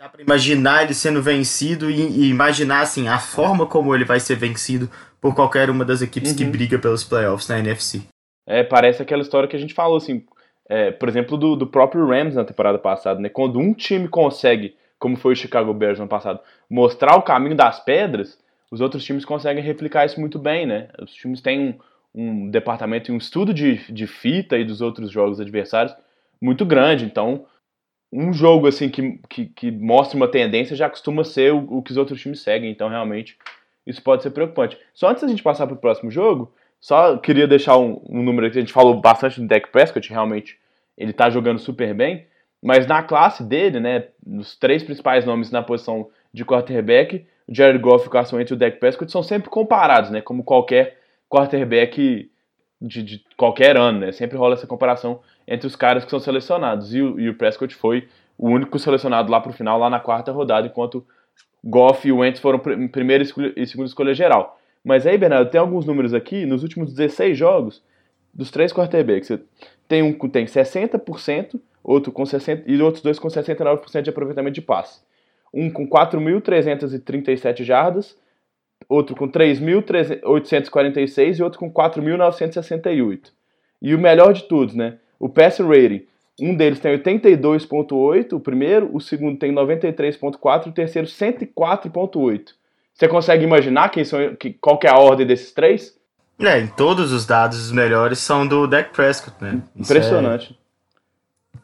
[SPEAKER 2] Dá para imaginar ele sendo vencido e, e, imaginar assim a forma como ele vai ser vencido por qualquer uma das equipes uhum. que briga pelos playoffs na NFC.
[SPEAKER 1] É, parece aquela história que a gente falou assim, é, por exemplo, do, do próprio Rams na temporada passada, né? Quando um time consegue, como foi o Chicago Bears no ano passado, mostrar o caminho das pedras, os outros times conseguem replicar isso muito bem, né? Os times têm um, um departamento e um estudo de, de fita e dos outros jogos adversários muito grande. Então, um jogo assim que, que, que mostra uma tendência já costuma ser o, o, que os outros times seguem. Então, realmente, isso pode ser preocupante. Só antes da gente passar para o próximo jogo, só queria deixar um, um número aqui. A gente falou bastante do Dak Prescott, realmente ele está jogando super bem. Mas na classe dele, né, os três principais nomes na posição de quarterback, o Jared Goff, o Carson Wentz e o Dak Prescott são sempre comparados, né? Como qualquer quarterback de, de, qualquer ano, né? Sempre rola essa comparação entre os caras que são selecionados. E o, e o Prescott foi o único selecionado lá pro final, lá na quarta rodada, enquanto Goff e o Wentz foram pr primeira e segunda escolha geral. Mas aí, Bernardo, tem alguns números aqui, nos últimos 16 jogos, dos três quarterbacks. Tem um que tem 60%, outro com 60%, e outros dois com 69% de aproveitamento de passe um com 4.337 jardas, outro com 3.846 e outro com 4.968. E o melhor de tudo, né? O pass rating. Um deles tem 82.8, o primeiro, o segundo tem 93.4 e o terceiro 104.8. Você consegue imaginar quem são, qual que é a ordem desses três?
[SPEAKER 2] É, em todos os dados os melhores são do Dak Prescott, né?
[SPEAKER 1] Isso Impressionante. É...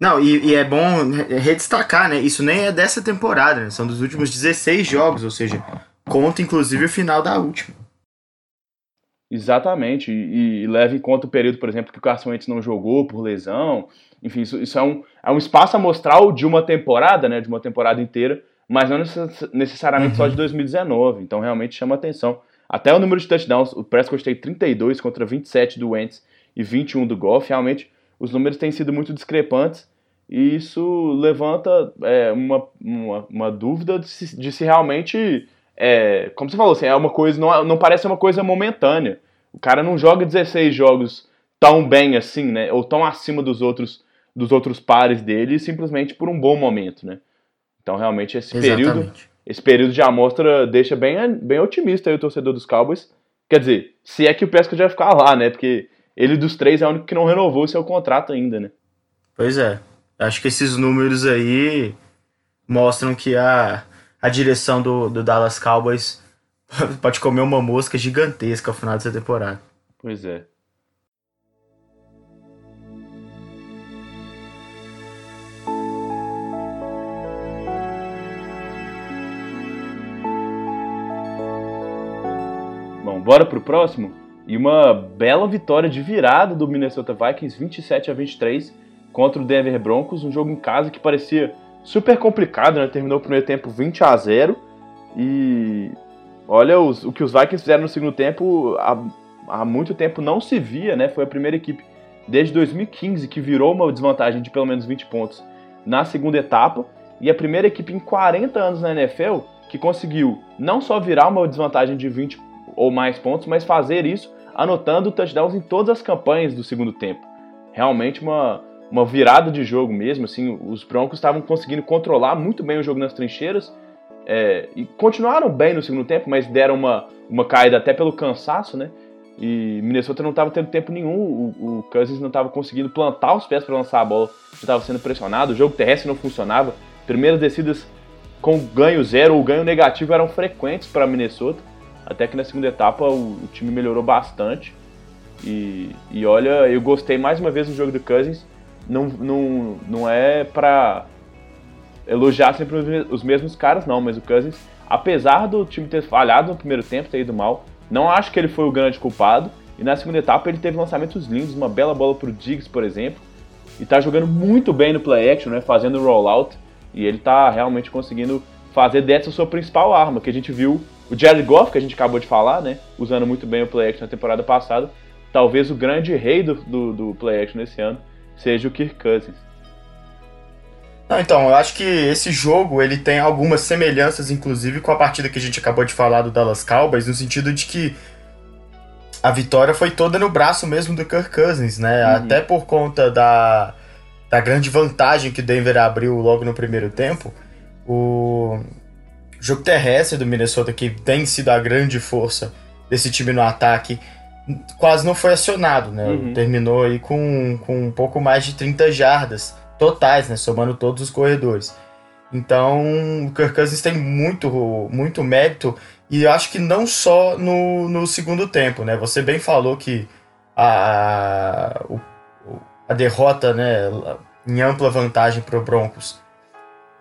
[SPEAKER 2] Não, e, e, é bom redestacar, né? Isso nem é dessa temporada, né? São dos últimos 16 jogos, ou seja, conta inclusive o final da última.
[SPEAKER 1] Exatamente, e, e leva em conta o período, por exemplo, que o Carson Wentz não jogou por lesão. Enfim, isso, isso é, um, é um espaço amostral de uma temporada, né? De uma temporada inteira, mas não necessariamente uhum. só de 2019. Então realmente chama atenção. Até o número de touchdowns, o Prescott tem 32 contra 27 do Wentz e 21 do Goff. Realmente os números têm sido muito discrepantes e isso levanta é, uma, uma, uma, dúvida de se, de se realmente, é, como você falou, assim, é uma coisa, não, não parece uma coisa momentânea. O cara não joga 16 jogos tão bem assim, né? Ou tão acima dos outros dos outros pares dele, simplesmente por um bom momento, né? Então realmente esse Exatamente. período esse período de amostra deixa bem, bem otimista aí o torcedor dos Cowboys. Quer dizer, se é que o Pesca já vai ficar lá, né? Porque ele dos três é o único que não renovou seu contrato ainda, né?
[SPEAKER 2] Pois é. Acho que esses números aí mostram que a, a direção do, do Dallas Cowboys pode comer uma mosca gigantesca ao final dessa temporada.
[SPEAKER 1] Pois é. Bom, bora pro próximo? E uma bela vitória de virada do Minnesota Vikings 27 a 23 contra o Denver Broncos, um jogo em casa que parecia super complicado, né? Terminou o primeiro tempo 20 a 0 e olha os, o que os Vikings fizeram no segundo tempo há, há muito tempo não se via, né? Foi a primeira equipe desde 2015 que virou uma desvantagem de pelo menos 20 pontos na segunda etapa e a primeira equipe em 40 anos na NFL que conseguiu não só virar uma desvantagem de 20 ou mais pontos, mas fazer isso anotando touchdowns em todas as campanhas do segundo tempo. Realmente uma, uma virada de jogo mesmo, assim, os Broncos estavam conseguindo controlar muito bem o jogo nas trincheiras é, e continuaram bem no segundo tempo, mas deram uma, uma caída até pelo cansaço, né? E Minnesota não estava tendo tempo nenhum, o, o Cousins não estava conseguindo plantar os pés para lançar a bola, estava sendo pressionado, o jogo terrestre não funcionava, primeiras descidas com ganho zero ou ganho negativo eram frequentes para Minnesota. Até que na segunda etapa o, o time melhorou bastante. E, e, olha, eu gostei mais uma vez do jogo do Cousins. Não, não, não é para elogiar sempre os mesmos caras, não, mas o Cousins, apesar do time ter falhado no primeiro tempo, ter ido mal, não acho que ele foi o grande culpado. E na segunda etapa ele teve lançamentos lindos, uma bela bola pro Diggs, por exemplo. E tá jogando muito bem no play action, né? Fazendo rollout. E ele tá realmente conseguindo fazer dessa sua principal arma, que a gente viu o Jared Goff, que a gente acabou de falar, né? Usando muito bem o play action na temporada passada. Talvez o grande rei do, do, do play action nesse ano seja o Kirk Cousins.
[SPEAKER 2] Não, então, eu acho que esse jogo ele tem algumas semelhanças, inclusive, com a partida que a gente acabou de falar do Dallas Cowboys, no sentido de que a vitória foi toda no braço mesmo do Kirk Cousins, né? Uhum. Até por conta da, da grande vantagem que o Denver abriu logo no primeiro tempo, o jogo terrestre do Minnesota, que tem sido a grande força desse time no ataque, quase não foi acionado, né? Uhum. Terminou aí com, com um pouco mais de 30 jardas totais, né? Somando todos os corredores. Então, o Kirk Cousins tem muito, muito mérito e eu acho que não só no, no segundo tempo, né? Você bem falou que a, a, derrota, né, em ampla vantagem para o Broncos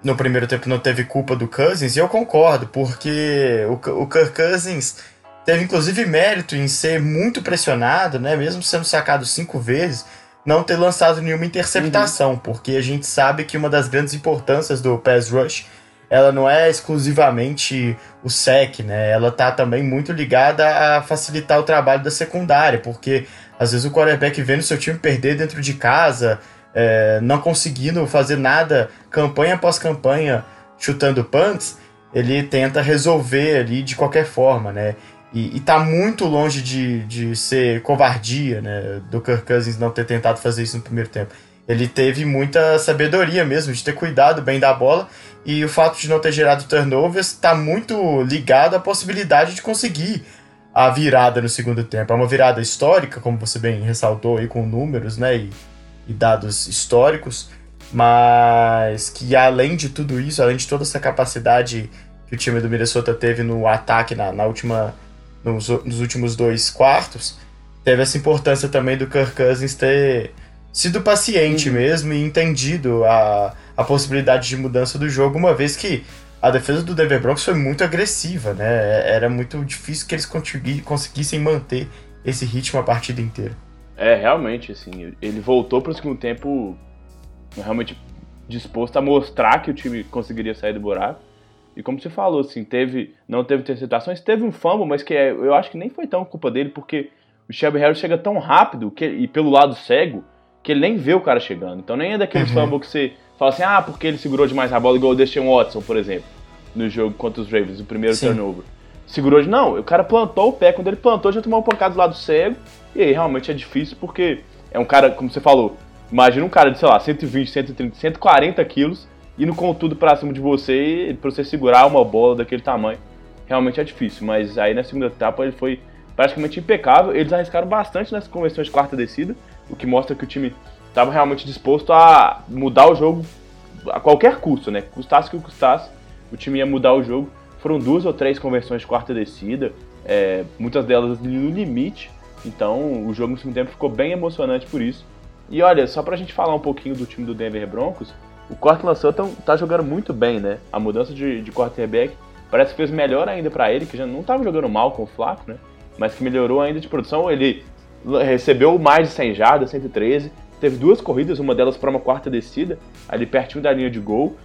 [SPEAKER 2] no primeiro tempo não teve culpa do Cousins, e eu concordo, porque o, o Kirk Cousins teve inclusive mérito em ser muito pressionado, né, mesmo sendo sacado cinco vezes, não ter lançado nenhuma interceptação, uhum. porque a gente sabe que uma das grandes importâncias do pass rush ela não é exclusivamente o sec, né? Ela tá também muito ligada a facilitar o trabalho da secundária, porque às vezes o quarterback vendo seu time perder dentro de casa, é, não conseguindo fazer nada campanha após campanha chutando punts, ele tenta resolver ali de qualquer forma, né? E, e tá muito longe de, de ser covardia, né? Do Kirk Cousins não ter tentado fazer isso no primeiro tempo. Ele teve muita sabedoria mesmo, de ter cuidado bem da bola. E o fato de não ter gerado turnovers está muito ligado à possibilidade de conseguir a virada no segundo tempo. É uma virada histórica, como você bem ressaltou aí com números, né? E, e dados históricos. Mas que além de tudo isso, além de toda essa capacidade que o time do Minnesota teve no ataque na, na última nos, nos últimos dois quartos, teve essa importância também do Kirk Cousins ter sido paciente uhum. mesmo e entendido a, a possibilidade de mudança do jogo, uma vez que a defesa do Denver Broncos foi muito agressiva, né? Era muito difícil que eles conseguissem manter esse ritmo a partida inteira.
[SPEAKER 1] É, realmente, assim, ele voltou para o segundo tempo realmente disposto a mostrar que o time conseguiria sair do buraco. E como você falou, assim, teve, não teve interceptações, teve um fumble, mas que é, eu acho que nem foi tão culpa dele, porque o Shelby Harris chega tão rápido que, e pelo lado cego que ele nem vê o cara chegando. Então nem é daqueles uhum. fumble que você fala assim, ah, porque ele segurou demais a bola, igual o Deshaun Watson, por exemplo, no jogo contra os Ravens, o primeiro Sim. turnover. Segurou de. Não, o cara plantou o pé, quando ele plantou, já tomou uma pancada do lado cego, e aí realmente é difícil porque é um cara, como você falou, imagina um cara de, sei lá, 120, 130, 140 quilos indo com tudo pra cima de você e pra você segurar uma bola daquele tamanho. Realmente é difícil, mas aí na segunda etapa ele foi praticamente impecável. Eles arriscaram bastante nas convenções de quarta descida, o que mostra que o time estava realmente disposto a mudar o jogo a qualquer custo, né? Custasse que custasse, o time ia mudar o jogo. Foram duas ou três conversões de quarta descida, é, muitas delas no limite. Então o jogo no segundo tempo ficou bem emocionante por isso. E olha, só pra gente falar um pouquinho do time do Denver Broncos, o Cortland Sutton tá jogando muito bem, né? A mudança de, de quarterback parece que fez melhor ainda para ele, que já não tava jogando mal com o Flaco, né? Mas que melhorou ainda de produção. Ele recebeu mais de 100 jardas, 113, teve duas corridas, uma delas para uma quarta descida, ali pertinho da linha de gol.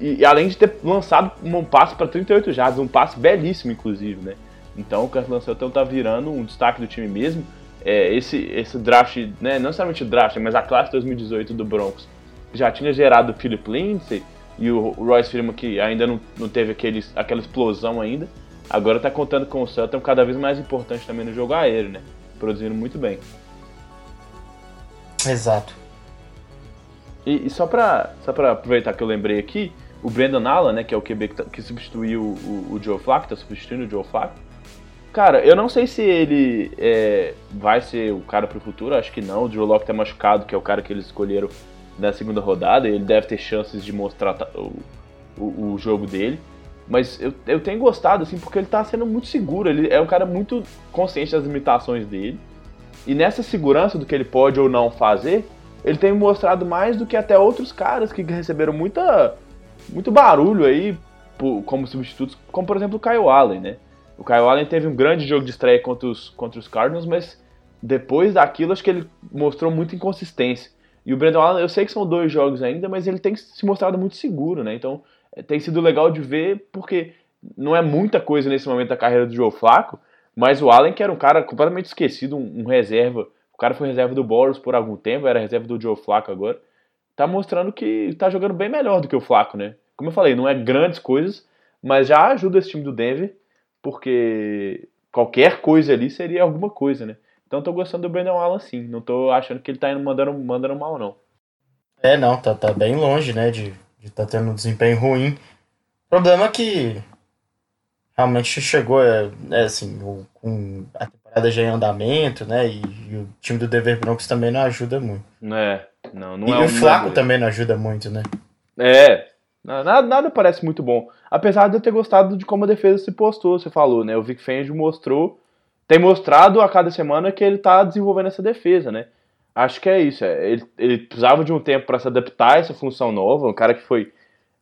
[SPEAKER 1] E, e além de ter lançado um passe para 38 jardas, um passe belíssimo, inclusive, né? Então o Cortland Sutton tá virando um destaque do time mesmo. É, esse, esse draft, né, não necessariamente o draft, mas a classe 2018 do Broncos já tinha gerado o Philip Lindsay e o Royce Freeman que ainda não, não teve aqueles, aquela explosão ainda. Agora está contando com o Sutton cada vez mais importante também no jogo aéreo, né? Produzindo muito bem.
[SPEAKER 2] Exato.
[SPEAKER 1] E, e só para só pra aproveitar que eu lembrei aqui, o Brandon Allen, né, que é o QB que, tá, que substituiu o, o Joe Flacco, tá substituindo o Joe Flacco. Cara, eu não sei se ele é, vai ser o cara pro futuro, acho que não. O Drew Locke tá machucado, que é o cara que eles escolheram na segunda rodada, ele deve ter chances de mostrar o, o, o jogo dele. Mas eu, eu tenho gostado, assim, porque ele tá sendo muito seguro. Ele é um cara muito consciente das limitações dele. E nessa segurança do que ele pode ou não fazer, ele tem mostrado mais do que até outros caras que receberam muita, muito barulho aí como substitutos, como por exemplo o Kyle Allen, né? O Kyle Allen teve um grande jogo de estreia contra os, contra os Cardinals, mas depois daquilo acho que ele mostrou muita inconsistência. E o Brandon Allen, eu sei que são dois jogos ainda, mas ele tem se mostrado muito seguro, né? Então é, tem sido legal de ver, porque não é muita coisa nesse momento da carreira do Joe Flaco, mas o Allen, que era um cara completamente esquecido, um, um reserva, o cara foi reserva do Boros por algum tempo, era reserva do Joe Flaco agora, tá mostrando que tá jogando bem melhor do que o Flaco, né? Como eu falei, não é grandes coisas, mas já ajuda esse time do Denver, porque qualquer coisa ali seria alguma coisa, né? Então tô gostando do Brandon Allen sim, não tô achando que ele tá indo mandando, mandando mal, não.
[SPEAKER 2] É, não, tá, tá bem longe, né, de, de tá tendo um desempenho ruim. O problema é que realmente chegou, é, é assim, com a temporada já em andamento, né, e, e, o time do Denver Broncos também não ajuda muito.
[SPEAKER 1] É, não, não
[SPEAKER 2] e
[SPEAKER 1] é
[SPEAKER 2] o Flaco também não ajuda muito, né?
[SPEAKER 1] É, nada, nada parece muito bom. Apesar de eu ter gostado de como a defesa se postou, você falou, né, o Vic Fangio mostrou, tem mostrado a cada semana que ele tá desenvolvendo essa defesa, né. Acho que é isso. É, ele, ele precisava de um tempo para se adaptar a essa função nova. Um cara que foi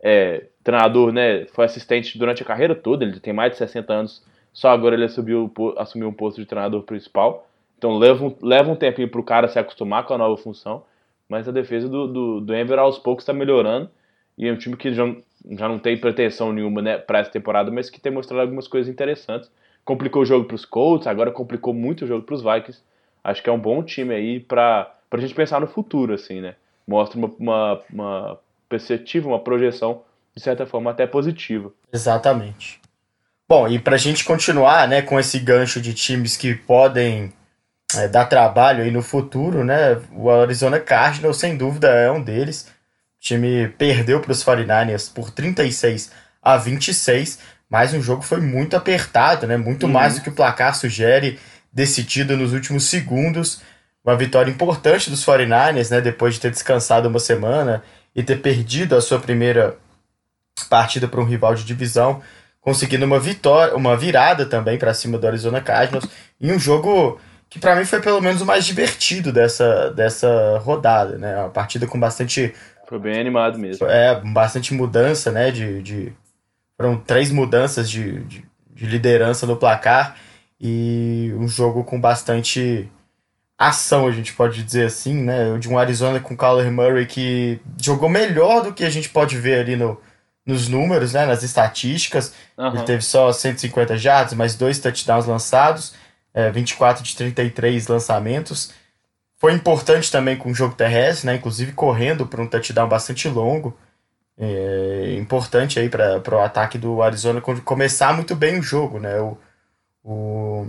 [SPEAKER 1] é, treinador, né? Foi assistente durante a carreira toda. Ele tem mais de 60 anos. Só agora ele assumiu, assumiu um posto de treinador principal. Então leva um, leva um tempinho para o cara se acostumar com a nova função. Mas a defesa do, do, do Denver aos poucos está melhorando. E é um time que já, já não tem pretensão nenhuma né, para essa temporada, mas que tem mostrado algumas coisas interessantes. Complicou o jogo para os Colts, agora complicou muito o jogo para os Vikings acho que é um bom time aí para a gente pensar no futuro, assim, né? Mostra uma, uma, uma perspectiva, uma projeção, de certa forma, até positiva.
[SPEAKER 2] Exatamente. Bom, e para a gente continuar né, com esse gancho de times que podem é, dar trabalho aí no futuro, né? O Arizona Cardinals, sem dúvida, é um deles. O time perdeu para os 49ers por 36 a 26, mas o jogo foi muito apertado, né? Muito uhum. mais do que o placar sugere decidido nos últimos segundos. Uma vitória importante dos 49ers, né, depois de ter descansado uma semana e ter perdido a sua primeira partida para um rival de divisão, conseguindo uma vitória, uma virada também para cima do Arizona Cardinals em um jogo que para mim foi pelo menos o mais divertido dessa, dessa rodada, né? Uma partida com bastante
[SPEAKER 1] foi bem animado mesmo.
[SPEAKER 2] É, bastante mudança, né? De, de foram três mudanças de, de, de liderança no placar e um jogo com bastante ação, a gente pode dizer assim, né? De um Arizona com Kyler Murray que jogou melhor do que a gente pode ver ali no, nos números, né? Nas estatísticas. Uhum. Ele teve só 150 jardas, mais dois touchdowns lançados, é, 24 de 33 lançamentos. Foi importante também com o jogo terrestre, né? Inclusive correndo para um touchdown bastante longo. É importante aí para o ataque do Arizona começar muito bem o jogo, né? O, o,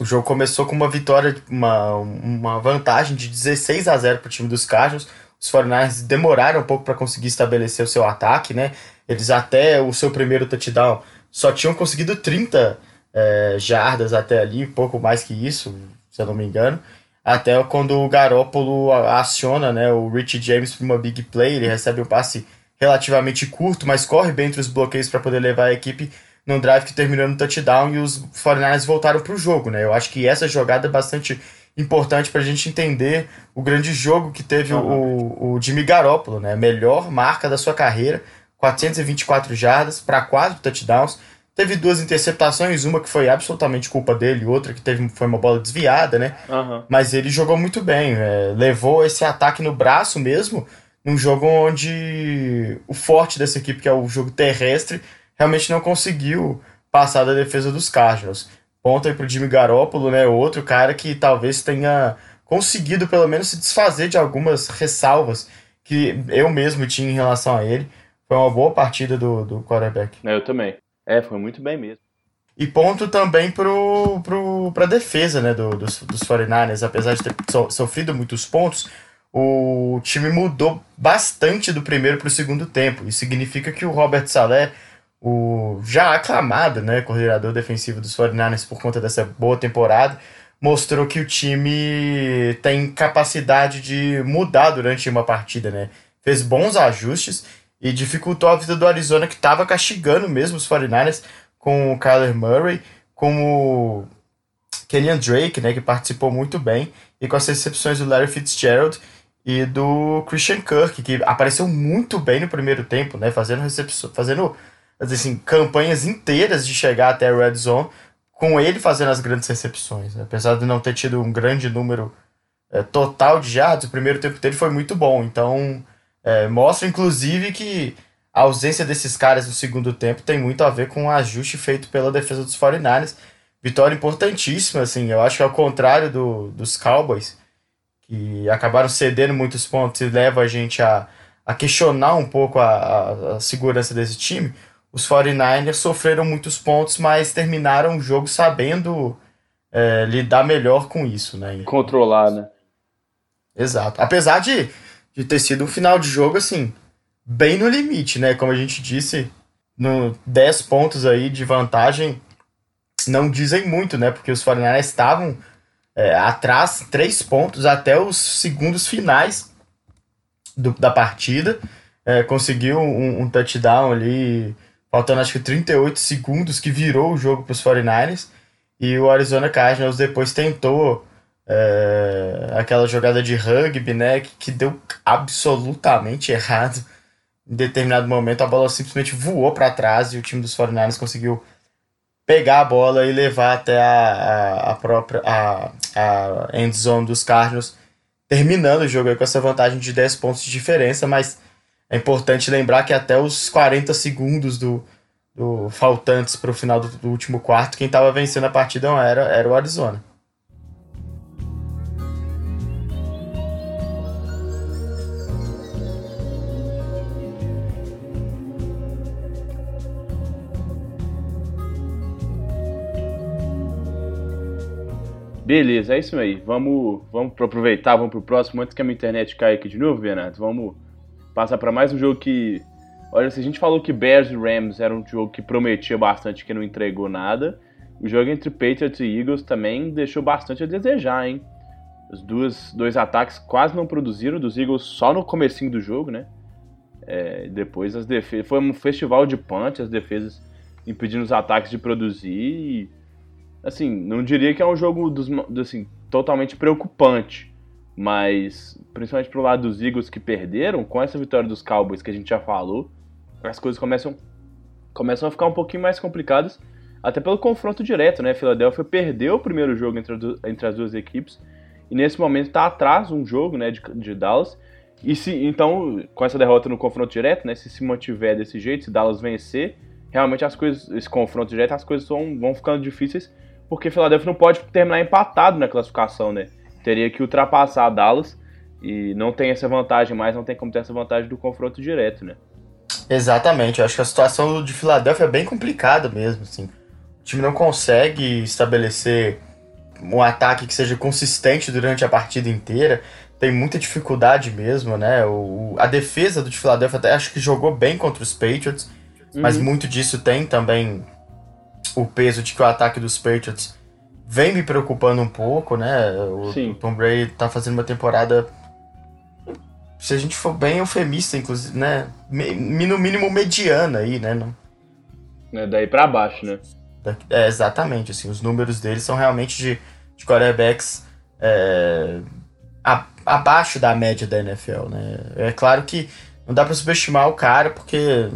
[SPEAKER 2] o jogo começou com uma vitória, uma, uma vantagem de 16 a 0 para o time dos Cardinals. Os 49 demoraram um pouco para conseguir estabelecer o seu ataque, né? Eles até o seu primeiro touchdown só tinham conseguido 30 é, jardas até ali, pouco mais que isso, se eu não me engano. Até quando o Garópolo aciona né, o Rich James para uma big play, ele recebe um passe relativamente curto, mas corre bem entre os bloqueios para poder levar a equipe num drive que terminou no touchdown e os 49ers voltaram para o jogo, né? Eu acho que essa jogada é bastante importante para a gente entender o grande jogo que teve o, o Jimmy Garoppolo, né? Melhor marca da sua carreira, 424 jardas para quatro touchdowns. Teve duas interceptações, uma que foi absolutamente culpa dele, outra que teve foi uma bola desviada, né?
[SPEAKER 1] Uhum.
[SPEAKER 2] Mas ele jogou muito bem, é, levou esse ataque no braço mesmo, num jogo onde o forte dessa equipe, que é o jogo terrestre, realmente não conseguiu passar da defesa dos Cardinals. Ponto aí pro Jimmy Garoppolo, né? Outro cara que talvez tenha conseguido pelo menos se desfazer de algumas ressalvas que eu mesmo tinha em relação a ele. Foi uma boa partida do, do quarterback.
[SPEAKER 1] É, eu também. É, foi muito bem mesmo.
[SPEAKER 2] E ponto também pro, pro, defesa né, do, dos, dos 49ers. Apesar de ter so, sofrido muitos pontos, o time mudou bastante do primeiro para o segundo tempo. Isso significa que o Robert Saleh o já aclamado, né, coordenador defensivo dos 49ers por conta dessa boa temporada, mostrou que o time tem capacidade de mudar durante uma partida, né? Fez bons ajustes e dificultou a vida do Arizona, que estava castigando mesmo os 49ers com o Kyler Murray, como Kenyan Drake, né, que participou muito bem, e com as recepções do Larry Fitzgerald e do Christian Kirk, que apareceu muito bem no primeiro tempo, né, fazendo recepções, fazendo assim, campanhas inteiras de chegar até a red zone, com ele fazendo as grandes recepções. Né? Apesar de não ter tido um grande número é, total de jardas, o primeiro tempo dele foi muito bom. Então, é, mostra inclusive que a ausência desses caras no segundo tempo tem muito a ver com o ajuste feito pela defesa dos 49ers. Vitória importantíssima, assim, eu acho que ao contrário do, dos Cowboys, que acabaram cedendo muitos pontos e leva a gente a, a questionar um pouco a, a, a segurança desse time, os 49ers sofreram muitos pontos, mas terminaram o jogo sabendo é, lidar melhor com isso, né?
[SPEAKER 1] Controlar, né?
[SPEAKER 2] Exato. Apesar de, de ter sido um final de jogo, assim, bem no limite, né? Como a gente disse, no 10 pontos aí de vantagem não dizem muito, né? Porque os 49ers estavam é, atrás, três pontos até os segundos finais do, da partida. É, conseguiu um, um, touchdown ali, faltando acho que 38 segundos, que virou o jogo para os 49ers. E o Arizona Cardinals depois tentou é, aquela jogada de rugby, né? Que, deu absolutamente errado em determinado momento a bola simplesmente voou para trás e o time dos 49ers conseguiu pegar a bola e levar até a, a, a própria a, a end zone dos Cardinals, terminando o jogo com essa vantagem de 10 pontos de diferença, mas é importante lembrar que até os 40 segundos do, do faltantes para o final do, do último quarto, quem estava vencendo a partida era, era o Arizona.
[SPEAKER 1] Beleza, é isso aí. Vamos, vamos aproveitar, vamos pro próximo antes que a minha internet caia aqui de novo, Bernardo. Vamos passar para mais um jogo que. Olha, se a gente falou que Bears e Rams era um jogo que prometia bastante, que não entregou nada, o jogo entre Patriots e Eagles também deixou bastante a desejar, hein? Os dois, dois ataques quase não produziram, dos Eagles só no comecinho do jogo, né? É, depois as defesas. Foi um festival de punch, as defesas impedindo os ataques de produzir e assim, não diria que é um jogo dos, assim, totalmente preocupante, mas principalmente pro lado dos Eagles que perderam, com essa vitória dos Cowboys que a gente já falou, as coisas começam, começam a ficar um pouquinho mais complicadas, até pelo confronto direto, né? Philadelphia perdeu o primeiro jogo entre, entre as duas equipes e nesse momento está atrás um jogo, né, de, de Dallas. E se então, com essa derrota no confronto direto, né, se se mantiver desse jeito, se Dallas vencer, realmente as coisas, esse confronto direto, as coisas vão, vão ficando difíceis porque Philadelphia não pode terminar empatado na classificação, né? Teria que ultrapassar a Dallas e não tem essa vantagem mais, não tem como ter essa vantagem do confronto direto, né?
[SPEAKER 2] Exatamente, eu acho que a situação de Filadélfia é bem complicada mesmo, assim. O time não consegue estabelecer um ataque que seja consistente durante a partida inteira. Tem muita dificuldade mesmo, né? O, a defesa do de Filadélfia até acho que jogou bem contra os Patriots, uhum. mas muito disso tem também o peso de que o ataque dos Patriots vem me preocupando um pouco, né? O, o Tom Brady tá fazendo uma temporada. Se a gente for bem eufemista, inclusive, né? no mínimo mediana aí, né? Não...
[SPEAKER 1] É daí para baixo, né?
[SPEAKER 2] É, exatamente, assim, os números deles são realmente de, de quarterbacks é, a, abaixo da média da NFL, né? É claro que não dá para subestimar o cara, porque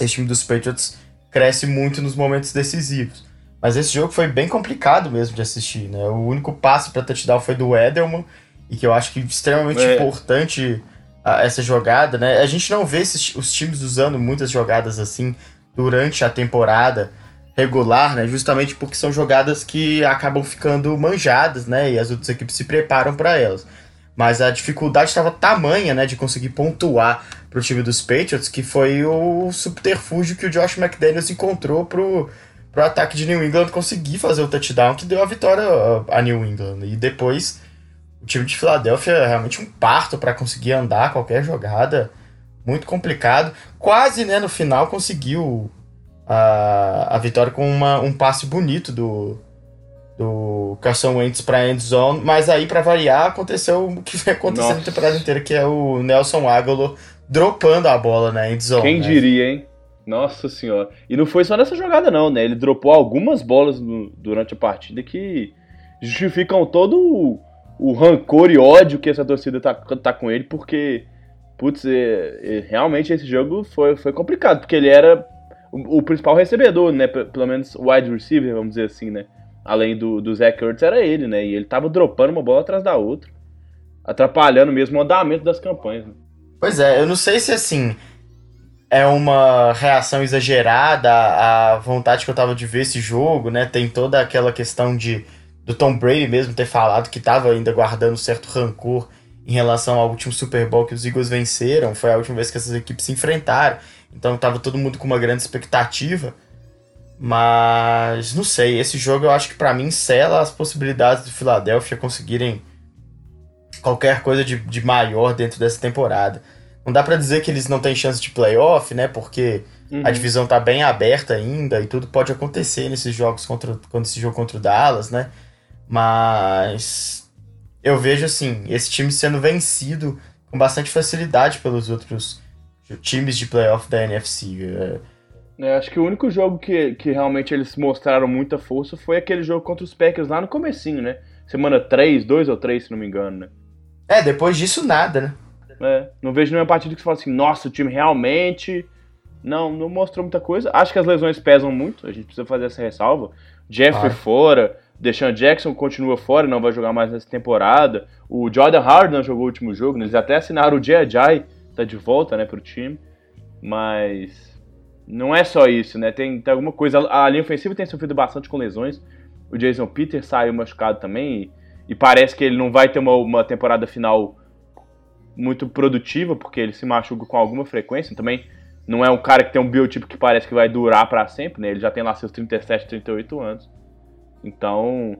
[SPEAKER 2] esse time dos Patriots cresce muito nos momentos decisivos. Mas esse jogo foi bem complicado mesmo de assistir, né? O único passe para touchdown foi do Edelman, e que eu acho que é extremamente é. importante a, essa jogada, né? A gente não vê esses, os times usando muitas jogadas assim durante a temporada regular, né? Justamente porque são jogadas que acabam ficando manjadas, né? E as outras equipes se preparam para elas. Mas a dificuldade estava tamanha, né, de conseguir pontuar para o time dos Patriots, que foi o subterfúgio que o Josh McDaniels encontrou pro, pro ataque de New England conseguir fazer o touchdown que deu a vitória a New England. E depois o time de Filadélfia é realmente um parto para conseguir andar qualquer jogada, muito complicado. Quase, né, no final conseguiu a, a vitória com uma, um passe bonito do do Carson Wentz para end zone, mas aí para variar aconteceu o que vem acontecendo a temporada inteira, que é o Nelson Aguilar dropando a bola na endzone.
[SPEAKER 1] Quem
[SPEAKER 2] né?
[SPEAKER 1] diria, hein? Nossa senhora. E não foi só nessa jogada, não, né? Ele dropou algumas bolas no, durante a partida que justificam todo o, o, rancor e ódio que essa torcida tá, tá com ele, porque, putz, é, é, realmente esse jogo foi, foi complicado, porque ele era o, o, principal recebedor, né? P pelo menos wide receiver, vamos dizer assim, né? Além do, do Zach Ertz, era ele, né? E ele tava dropando uma bola atrás da outra, atrapalhando mesmo o andamento das campanhas. Né?
[SPEAKER 2] Pois é, eu não sei se assim é uma reação exagerada à vontade que eu tava de ver esse jogo, né? Tem toda aquela questão de do Tom Brady mesmo ter falado que tava ainda guardando certo rancor em relação ao último Super Bowl que os Eagles venceram, foi a última vez que essas equipes se enfrentaram. Então tava todo mundo com uma grande expectativa. Mas não sei, esse jogo eu acho que para mim sela as possibilidades do Philadelphia conseguirem qualquer coisa de, de maior dentro dessa temporada. Não dá para dizer que eles não têm chance de playoff, né? Porque uhum. a divisão tá bem aberta ainda e tudo pode acontecer nesses jogos contra, quando esse jogo contra o Dallas, né? Mas eu vejo assim, esse time sendo vencido com bastante facilidade pelos outros times de playoff da NFC.
[SPEAKER 1] É, acho que o único jogo que, que realmente eles mostraram muita força foi aquele jogo contra os Packers lá no comecinho, né? Semana 3, 2 ou 3, se não me engano, né?
[SPEAKER 2] É, depois disso nada, né?
[SPEAKER 1] É, não vejo nenhuma partida que você fala assim, nossa, o time realmente. Não, não mostrou muita coisa. Acho que as lesões pesam muito, a gente precisa fazer essa ressalva. Jeffrey ah. fora, Deshaun Jackson continua fora, não vai jogar mais nessa temporada. O Jordan não jogou o último jogo, né? eles até assinaram o Ajay, tá de volta, né, pro time. Mas não é só isso, né? Tem, tem alguma coisa. A linha ofensiva tem sofrido bastante com lesões. O Jason Peters saiu machucado também. E, e parece que ele não vai ter uma, uma temporada final muito produtiva, porque ele se machuca com alguma frequência. Também não é um cara que tem um biotipo que parece que vai durar para sempre, né? Ele já tem lá seus 37, 38 anos. Então.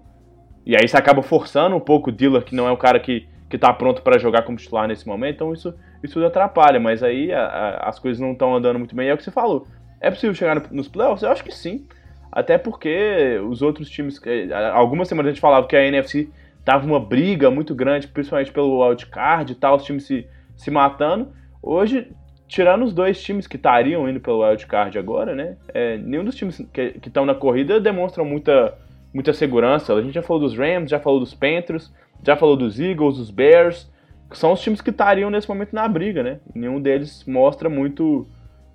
[SPEAKER 1] E aí você acaba forçando um pouco o Diller, que não é um cara que, que tá pronto para jogar como titular nesse momento. Então isso, isso atrapalha. Mas aí a, a, as coisas não estão andando muito bem. E é o que você falou. É possível chegar no, nos playoffs? Eu acho que sim. Até porque os outros times. Algumas semanas a gente falava que a NFC tava uma briga muito grande, principalmente pelo wildcard e tal, os times se, se matando. Hoje, tirando os dois times que estariam indo pelo wildcard agora, né? É, nenhum dos times que estão na corrida demonstram muita, muita segurança. A gente já falou dos Rams, já falou dos Panthers, já falou dos Eagles, dos Bears, que são os times que estariam nesse momento na briga, né? Nenhum deles mostra muito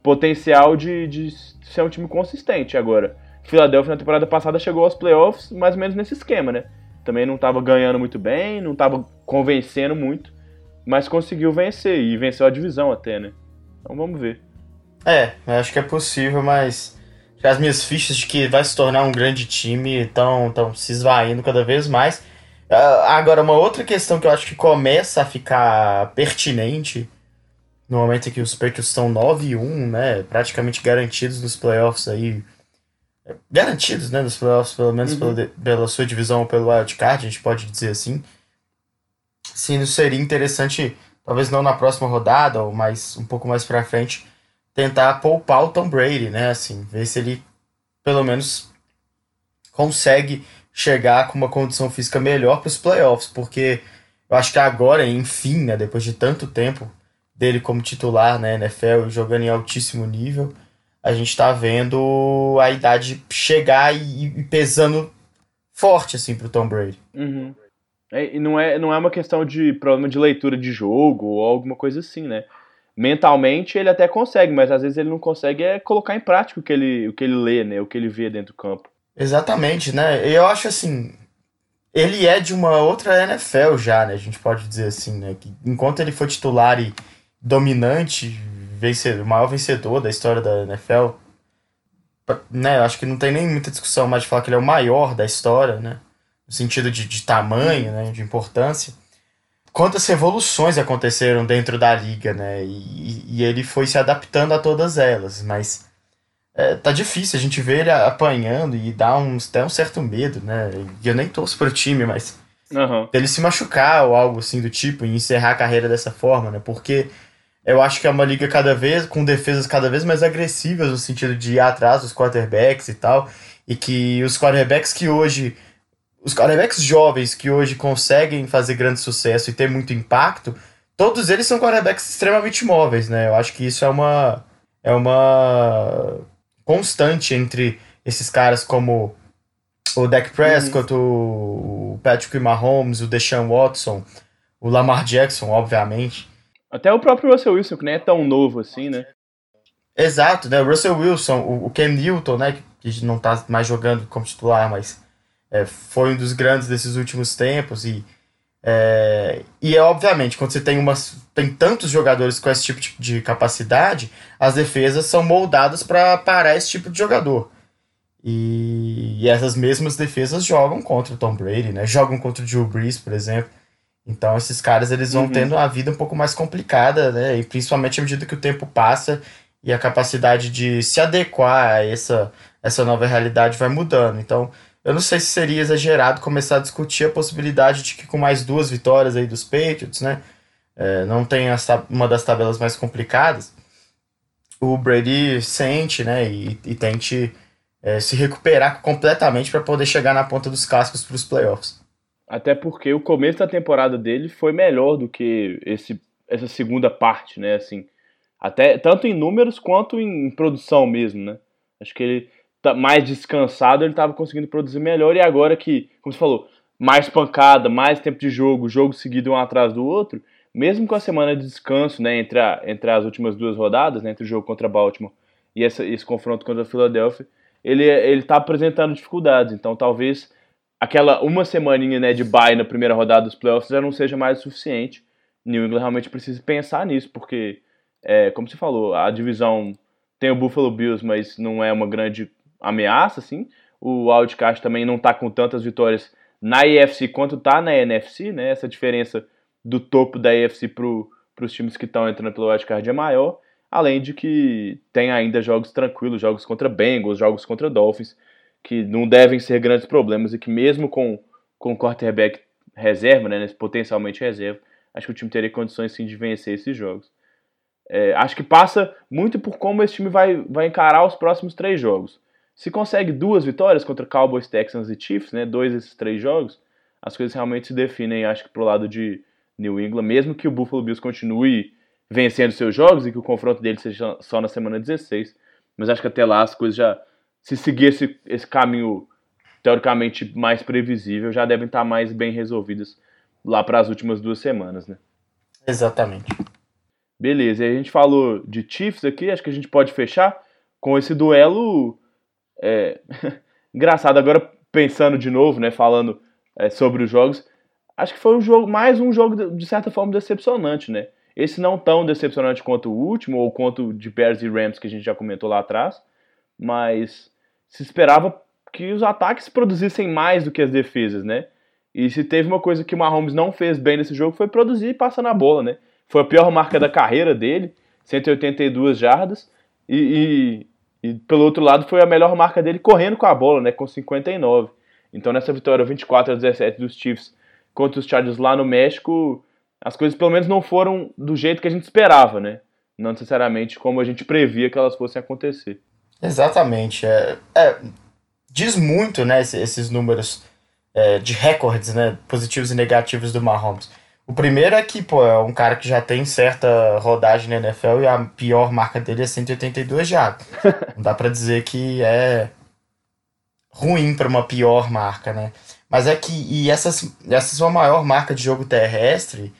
[SPEAKER 1] potencial de, de ser um time consistente agora. Philadelphia na temporada passada chegou aos playoffs mais ou menos nesse esquema, né? Também não estava ganhando muito bem, não estava convencendo muito, mas conseguiu vencer e venceu a divisão até, né? Então vamos ver.
[SPEAKER 2] É, acho que é possível, mas as minhas fichas de que vai se tornar um grande time estão tão se esvaindo cada vez mais. Uh, agora, uma outra questão que eu acho que começa a ficar pertinente no momento em que os Patriots estão 9 e 1, né, praticamente garantidos nos playoffs aí, garantidos, né, nos playoffs, pelo menos uhum. pela, pela sua divisão ou pelo wildcard, a gente pode dizer assim. Sim, seria interessante, talvez não na próxima rodada, ou mais um pouco mais pra frente, tentar poupar o Tom Brady, né, assim, ver se ele pelo menos consegue chegar com uma condição física melhor para os playoffs, porque eu acho que agora, enfim, né, depois de tanto tempo dele como titular na NFL jogando em altíssimo nível, a gente está vendo a idade chegar e, e, pesando forte assim pro Tom Brady.
[SPEAKER 1] Uhum. É, e não é, não é uma questão de problema de leitura de jogo ou alguma coisa assim, né? Mentalmente ele até consegue, mas às vezes ele não consegue é colocar em prática o que ele, o que ele lê, né? O que ele vê dentro do campo.
[SPEAKER 2] Exatamente, né? Eu acho assim, ele é de uma outra NFL já, né? A gente pode dizer assim, né? Que enquanto ele for titular e dominante, vencedor, o maior vencedor da história da NFL. Né, acho que não tem nem muita discussão mais de falar que ele é o maior da história, né? No sentido de, de tamanho, né? De importância. Quantas revoluções aconteceram dentro da liga, né? E, e ele foi se adaptando a todas elas, mas é, tá difícil a gente ver ele apanhando e dá um, até um certo medo, né? E eu nem torço pro time, mas
[SPEAKER 1] uhum.
[SPEAKER 2] ele se machucar ou algo assim do tipo e encerrar a carreira dessa forma, né? Porque eu acho que é uma liga cada vez com defesas cada vez mais agressivas no sentido de ir atrás dos quarterbacks e tal, e que os quarterbacks que hoje os quarterbacks jovens que hoje conseguem fazer grande sucesso e ter muito impacto todos eles são quarterbacks extremamente móveis, né? Eu acho que isso é uma, é uma constante entre esses caras como o Dak Prescott, uhum. o Patrick Mahomes, o Deshaun Watson, o Lamar Jackson, obviamente.
[SPEAKER 1] Até o próprio Russell Wilson, que nem é tão novo assim, né?
[SPEAKER 2] Exato, né? O Russell Wilson, o, Cam Newton, né? Que não tá mais jogando como titular, mas é, foi um dos grandes desses últimos tempos. E é, e é obviamente, quando você tem, umas, tem tantos jogadores com esse tipo de capacidade, as defesas são moldadas para parar esse tipo de jogador. E, e, essas mesmas defesas jogam contra o Tom Brady, né? Jogam contra o Drew Brees, por exemplo. Então esses caras eles vão uhum. tendo a vida um pouco mais complicada, né? E principalmente à medida que o tempo passa e a capacidade de se adequar a essa, essa nova realidade vai mudando. Então, eu não sei se seria exagerado começar a discutir a possibilidade de que com mais duas vitórias aí dos Patriots, né? É, não tem uma das tabelas mais complicadas, o Brady sente, né? E, e tente é, se recuperar completamente para poder chegar na ponta dos cascos para os playoffs.
[SPEAKER 1] Até porque o começo da temporada dele foi melhor do que esse, essa segunda parte, né? Assim, até tanto em números quanto em produção mesmo, né? Acho que ele Tá mais descansado, ele estava conseguindo produzir melhor. E agora que, como você falou, mais pancada, mais tempo de jogo, jogo seguido um atrás do outro, mesmo com a semana de descanso, né, entre, a, entre as últimas duas rodadas, né, entre o jogo contra Baltimore e essa, esse confronto contra a Philadelphia, ele ele está apresentando dificuldades. Então, talvez aquela uma semaninha né, de bye na primeira rodada dos playoffs já não seja mais o suficiente. New England realmente precisa pensar nisso, porque, é, como você falou, a divisão tem o Buffalo Bills, mas não é uma grande ameaça, assim. O Wildcard também não está com tantas vitórias na EFC quanto está na NFC, né? Essa diferença do topo da EFC para os times que estão entrando pelo Wildcard é maior. Além de que tem ainda jogos tranquilos, jogos contra Bengals, jogos contra Dolphins, que não devem ser grandes problemas e que mesmo com, com o quarterback reserva, né, potencialmente reserva, acho que o time teria condições sim de vencer esses jogos. É, acho que passa muito por como esse time vai, vai encarar os próximos três jogos. Se consegue duas vitórias contra Cowboys, Texans e Chiefs, né, dois desses três jogos, as coisas realmente se definem, acho que pro lado de New England, mesmo que o Buffalo Bills continue vencendo seus jogos e que o confronto deles seja só na semana 16. Mas acho que até lá as coisas já, se seguir esse, esse caminho teoricamente mais previsível, já devem estar mais bem resolvidas lá para as últimas duas semanas, né?
[SPEAKER 2] Exatamente.
[SPEAKER 1] Beleza, e a gente falou de Chiefs aqui, acho que a gente pode fechar com esse duelo é, engraçado, agora pensando de novo, né, falando é, sobre os jogos, acho que foi um jogo, mais um jogo de certa forma decepcionante, né? Esse não tão decepcionante quanto o último, ou quanto de Bears e Rams que a gente já comentou lá atrás, mas se esperava que os ataques produzissem mais do que as defesas, né? E se teve uma coisa que o Mahomes não fez bem nesse jogo foi produzir e passar na bola, né? Foi a pior marca da carreira dele, 182 jardas, e, e pelo outro lado foi a melhor marca dele correndo com a bola, né, com 59. Então nessa vitória 24 a 17 dos Chiefs contra os Chargers lá no México, as coisas pelo menos não foram do jeito que a gente esperava, né? Não necessariamente como a gente previa que elas fossem acontecer.
[SPEAKER 2] Exatamente. É, é diz muito, né, esses números é, de recordes, né, positivos e negativos do Mahomes. O primeiro é que, pô, é um cara que já tem certa rodagem na NFL e a pior marca dele é 182 jardas. Não dá para dizer que é ruim para uma pior marca, né? Mas é que e essas, essa sua maior marca de jogo terrestre,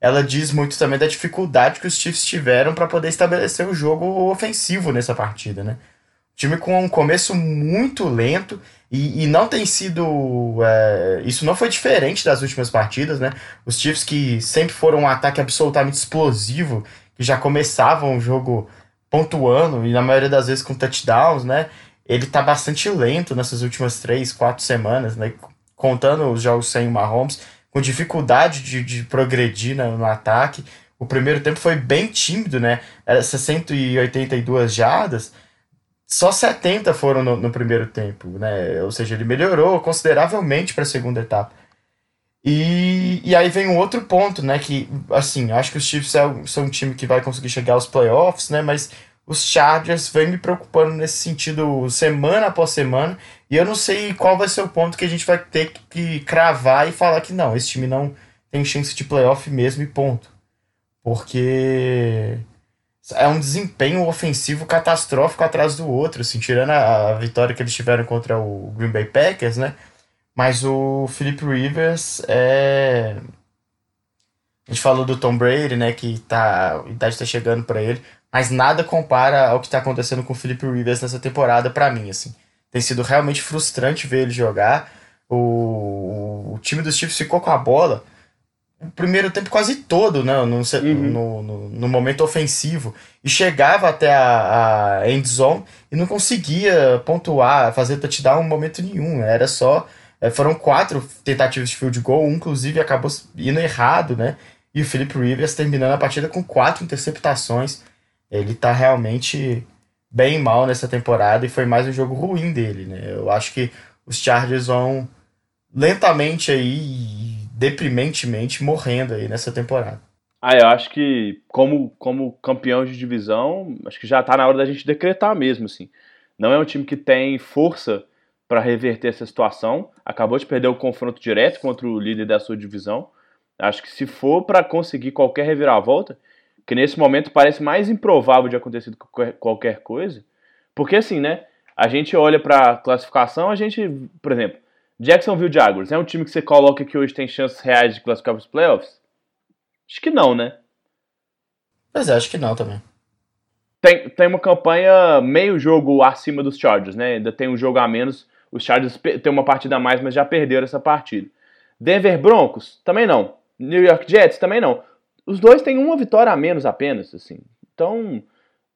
[SPEAKER 2] ela diz muito também da dificuldade que os Chiefs tiveram para poder estabelecer o jogo ofensivo nessa partida, né? Time com um começo muito lento e, e não tem sido. É, isso não foi diferente das últimas partidas, né? Os Chiefs que sempre foram um ataque absolutamente explosivo, que já começavam o jogo pontuando, e na maioria das vezes com touchdowns, né? Ele tá bastante lento nessas últimas três, quatro semanas, né? Contando os jogos sem o Mahomes, com dificuldade de, de progredir no, no ataque. O primeiro tempo foi bem tímido, né? Era 182 jardas só 70 foram no, no, primeiro tempo, né? Ou seja, ele melhorou consideravelmente para a segunda etapa. E, e aí vem um outro ponto, né? Que, assim, acho que os Chiefs é, são um time que vai conseguir chegar aos playoffs, né? Mas os Chargers vêm me preocupando nesse sentido semana após semana. E eu não sei qual vai ser o ponto que a gente vai ter que cravar e falar que não, esse time não tem chance de playoff mesmo e ponto. porque é um desempenho ofensivo catastrófico atrás do outro, assim, tirando a, a, vitória que eles tiveram contra o Green Bay Packers, né? Mas o Philip Rivers é. A gente falou do Tom Brady, né? Que tá, a idade tá chegando para ele, mas nada compara ao que tá acontecendo com o Philip Rivers nessa temporada para mim, assim. Tem sido realmente frustrante ver ele jogar. O, o time dos Chiefs ficou com a bola o primeiro tempo quase todo, né? No, uhum. no, no, no, momento ofensivo. E chegava até a, a end zone e não conseguia pontuar, fazer touchdown em momento nenhum. Era só. Eh, foram quatro tentativas de field goal, um, inclusive acabou indo errado, né? E o Philip Rivers terminando a partida com quatro interceptações. Ele tá realmente bem mal nessa temporada e foi mais um jogo ruim dele, né? Eu acho que os Chargers vão lentamente aí deprimentemente morrendo aí nessa temporada.
[SPEAKER 1] Ah, eu acho que como, como campeão de divisão, acho que já tá na hora da gente decretar mesmo, assim. Não é um time que tem força para reverter essa situação. Acabou de perder o confronto direto contra o líder da sua divisão. Acho que se for para conseguir qualquer reviravolta, que nesse momento parece mais improvável de acontecer do que qualquer coisa, porque assim, né? A gente olha para classificação, a gente, por exemplo, Jacksonville Jaguars é um time que você coloca que hoje tem chances reais de classificar para os playoffs? Acho que não, né?
[SPEAKER 2] Pois é, acho que não também.
[SPEAKER 1] Tem, tem uma campanha meio jogo acima dos Chargers, né? Ainda tem um jogo a menos. Os Chargers têm uma partida a mais, mas já perderam essa partida. Denver Broncos? Também não. New York Jets? Também não. Os dois têm uma vitória a menos apenas, assim. Então,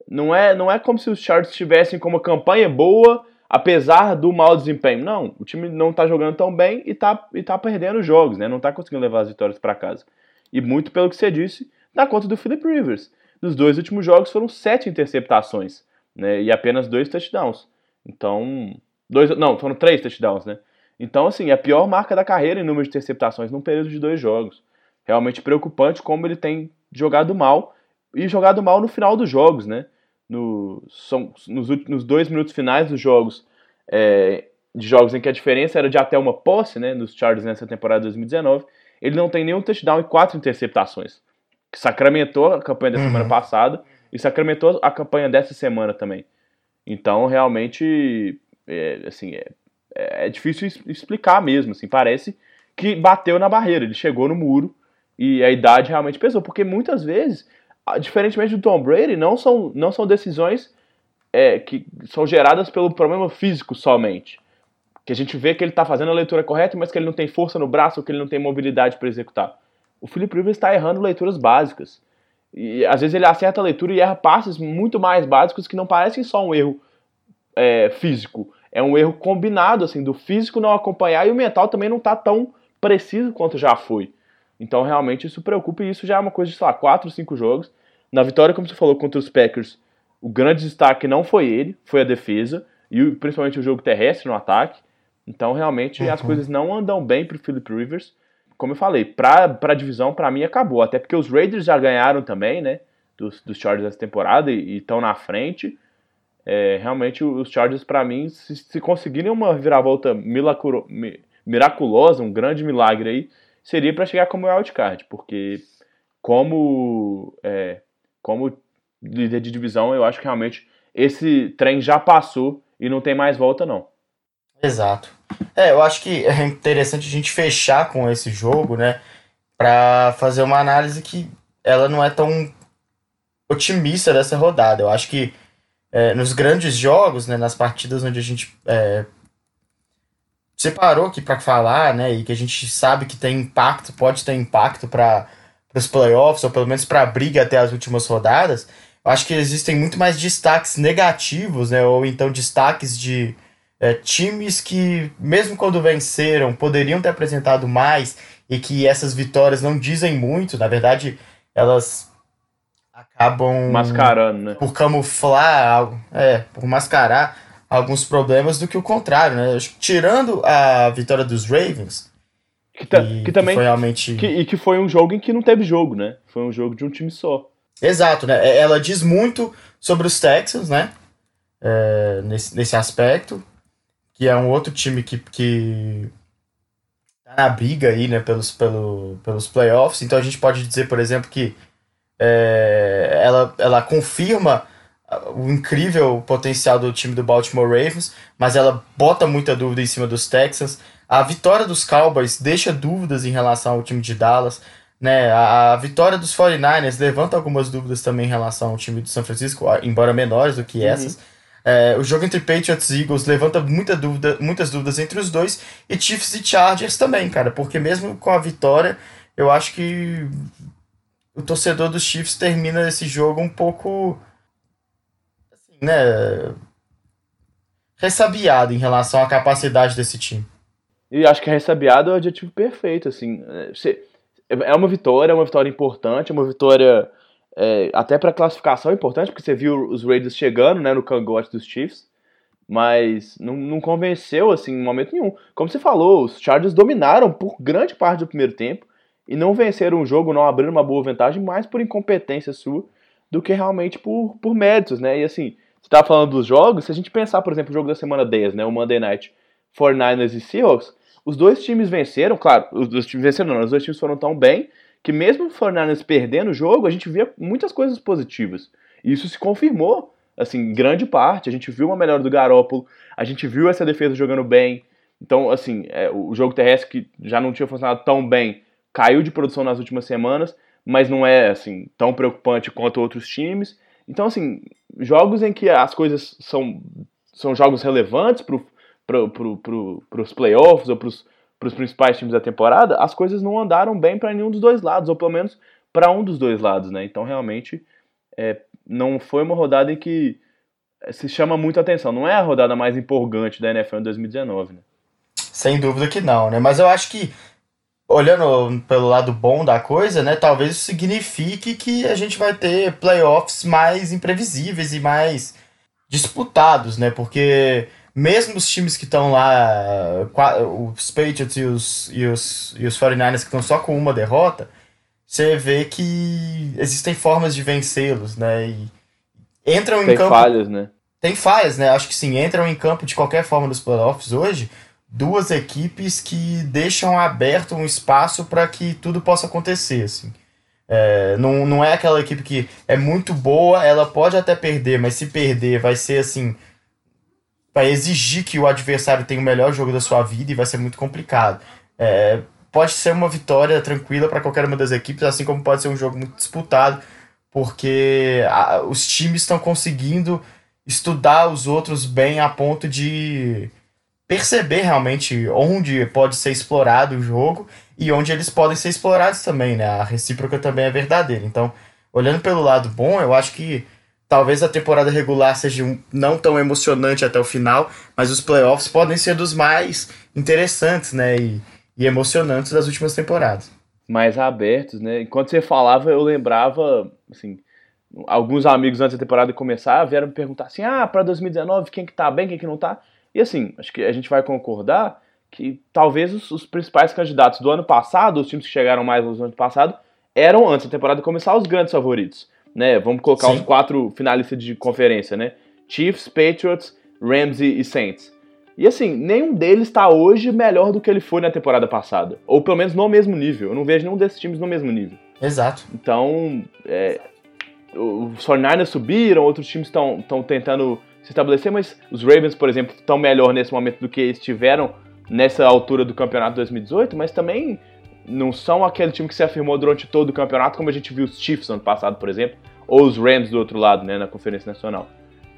[SPEAKER 1] não é, não é como se os Chargers tivessem com uma campanha boa apesar do mau desempenho. Não, o time não está jogando tão bem e está e tá perdendo jogos, né? Não está conseguindo levar as vitórias para casa. E muito pelo que você disse, dá conta do Philip Rivers. Nos dois últimos jogos foram sete interceptações, né? E apenas dois touchdowns. Então, dois, não, foram três touchdowns, né? Então, assim, é a pior marca da carreira em número de interceptações num período de dois jogos. Realmente preocupante como ele tem jogado mal e jogado mal no final dos jogos, né? No, são, nos, nos dois minutos finais dos jogos, é, de jogos em que a diferença era de até uma posse, né, nos Chargers nessa temporada de 2019, ele não tem nenhum touchdown e quatro interceptações, que sacramentou a campanha da uhum. semana passada e sacramentou a campanha dessa semana também. Então, realmente, é, assim, é, é difícil explicar mesmo, assim, parece que bateu na barreira, ele chegou no muro e a idade realmente pesou, porque muitas vezes diferentemente do Tom Brady, não são, não são decisões é, que são geradas pelo problema físico somente. Que a gente vê que ele está fazendo a leitura correta, mas que ele não tem força no braço que ele não tem mobilidade para executar. O Philip Rivers está errando leituras básicas. E às vezes ele acerta a leitura e erra passes muito mais básicos que não parecem só um erro é, físico. É um erro combinado, assim, do físico não acompanhar e o mental também não está tão preciso quanto já foi. Então realmente isso preocupa e isso já é uma coisa de, sei lá, 4, 5 jogos. Na vitória, como você falou, contra os Packers, o grande destaque não foi ele, foi a defesa, e principalmente o jogo terrestre no ataque. Então, realmente, uhum. as coisas não andam bem para o Philip Rivers. Como eu falei, para a divisão, para mim, acabou. Até porque os Raiders já ganharam também, né? Dos, dos Chargers essa temporada e estão na frente. É, realmente, os Chargers, para mim, se, se conseguirem uma viravolta milagro, miraculosa, um grande milagre aí, seria para chegar como wildcard. Porque, como é, como líder de divisão, eu acho que realmente esse trem já passou e não tem mais volta, não.
[SPEAKER 2] Exato. É, eu acho que é interessante a gente fechar com esse jogo, né? Para fazer uma análise que ela não é tão otimista dessa rodada. Eu acho que é, nos grandes jogos, né, nas partidas onde a gente é, separou aqui para falar, né, e que a gente sabe que tem impacto, pode ter impacto para para os playoffs, ou pelo menos para a briga até as últimas rodadas, eu acho que existem muito mais destaques negativos, né? Ou então destaques de é, times que, mesmo quando venceram, poderiam ter apresentado mais e que essas vitórias não dizem muito, na verdade, elas acabam
[SPEAKER 1] mascarando, né?
[SPEAKER 2] Por camuflar, é, por mascarar alguns problemas do que o contrário, né? Tirando a vitória dos Ravens,
[SPEAKER 1] que, ta, e, que também. Que foi realmente... Que, e que foi um jogo em que não teve jogo, né? Foi um jogo de um time só.
[SPEAKER 2] Exato, né? É, ela diz muito sobre os Texans, né? É, nesse, nesse aspecto. Que é um outro time que, que tá na briga aí, né? Pelos, pelo, pelos playoffs. Então a gente pode dizer, por exemplo, que É, ela, ela confirma o incrível potencial do time do Baltimore Ravens, mas ela bota muita dúvida em cima dos Texans. A vitória dos Cowboys deixa dúvidas em relação ao time de Dallas. Né? A, a vitória dos 49ers levanta algumas dúvidas também em relação ao time de São Francisco, embora menores do que uhum. essas. É, o jogo entre Patriots e Eagles levanta muita dúvida, muitas dúvidas entre os dois. E Chiefs e Chargers também, cara. Porque mesmo com a vitória, eu acho que o torcedor dos Chiefs termina esse jogo um pouco né, ressabiado em relação à capacidade desse time.
[SPEAKER 1] E acho que ressabiado é o adjetivo perfeito, assim. É, é uma vitória, é uma vitória importante, é uma vitória é, até para classificação importante, porque você viu os Raiders chegando né, no cangote dos Chiefs, mas não, não convenceu assim em momento nenhum. Como você falou, os Chargers dominaram por grande parte do primeiro tempo e não venceram o jogo, não abriram uma boa vantagem, mais por incompetência sua do que realmente por, por méritos, né? E assim, você tava falando dos jogos, se a gente pensar, por exemplo, o jogo da semana 10, né, o Monday Night 49ers e Seahawks, os dois times venceram, claro, os dois times venceram não, os dois times foram tão bem que mesmo o 49ers perdendo o jogo, a gente via muitas coisas positivas. E isso se confirmou, assim, em grande parte. A gente viu uma melhora do Garópolo, a gente viu essa defesa jogando bem. Então, assim, é, o jogo terrestre que já não tinha funcionado tão bem, caiu de produção nas últimas semanas, mas não é, assim, tão preocupante quanto outros times. Então, assim, jogos em que as coisas são, são jogos relevantes para pro, pro, pro, os playoffs ou para os principais times da temporada, as coisas não andaram bem para nenhum dos dois lados, ou pelo menos para um dos dois lados, né? Então, realmente, é, não foi uma rodada em que se chama muita atenção. Não é a rodada mais empolgante da NFL em 2019, né?
[SPEAKER 2] Sem dúvida que não, né? Mas eu acho que olhando pelo lado bom da coisa, né, talvez isso signifique que a gente vai ter playoffs mais imprevisíveis e mais disputados, né? Porque mesmo os times que estão lá, os Patriots e os, e os, e os 49ers que estão só com uma derrota, você vê que existem formas de vencê-los, né? E entram
[SPEAKER 1] Tem
[SPEAKER 2] em campo.
[SPEAKER 1] Tem falhas, né?
[SPEAKER 2] Tem falhas, né? Acho que sim, entram em campo de qualquer forma nos playoffs hoje duas equipes que deixam aberto um espaço para que tudo possa acontecer, assim. É, não, não é aquela equipe que é muito boa, ela pode até perder, mas se perder vai ser assim. Vai exigir que o adversário tenha o melhor jogo da sua vida e vai ser muito complicado. É, pode ser uma vitória tranquila para qualquer uma das equipes, assim como pode ser um jogo muito disputado, porque a, os times estão conseguindo estudar os outros bem a ponto de perceber realmente onde pode ser explorado o jogo e onde eles podem ser explorados também, né? A recíproca também é verdadeira. Então, olhando pelo lado bom, eu acho que talvez a temporada regular seja um, não tão emocionante até o final, mas os playoffs podem ser dos mais interessantes, né? E, e emocionantes das últimas temporadas.
[SPEAKER 1] Mais abertos, né? Enquanto você falava, eu lembrava, assim, alguns amigos antes da temporada começar vieram me perguntar assim: ah, para 2019, quem que tá bem, quem que não tá? E assim, acho que a gente vai concordar que talvez os, os, principais candidatos do ano passado, os times que chegaram mais no ano passado, eram, antes da temporada começar, os grandes favoritos. Né? Vamos colocar Sim. os quatro finalistas de conferência, né? Chiefs, Patriots, Rams e Saints. E assim, nenhum deles está hoje melhor do que ele foi na temporada passada. Ou pelo menos no mesmo nível. Eu não vejo nenhum desses times no mesmo nível.
[SPEAKER 2] Exato.
[SPEAKER 1] Então, é, os 49ers subiram, outros times estão tentando se estabelecer, mas os Ravens, por exemplo, estão melhor nesse momento do que estiveram nessa altura do campeonato 2018, mas também não são aquele time que se afirmou durante todo o campeonato, como a gente viu os Chiefs ano passado, por exemplo, ou os Rams do outro lado, né, na Conferência Nacional.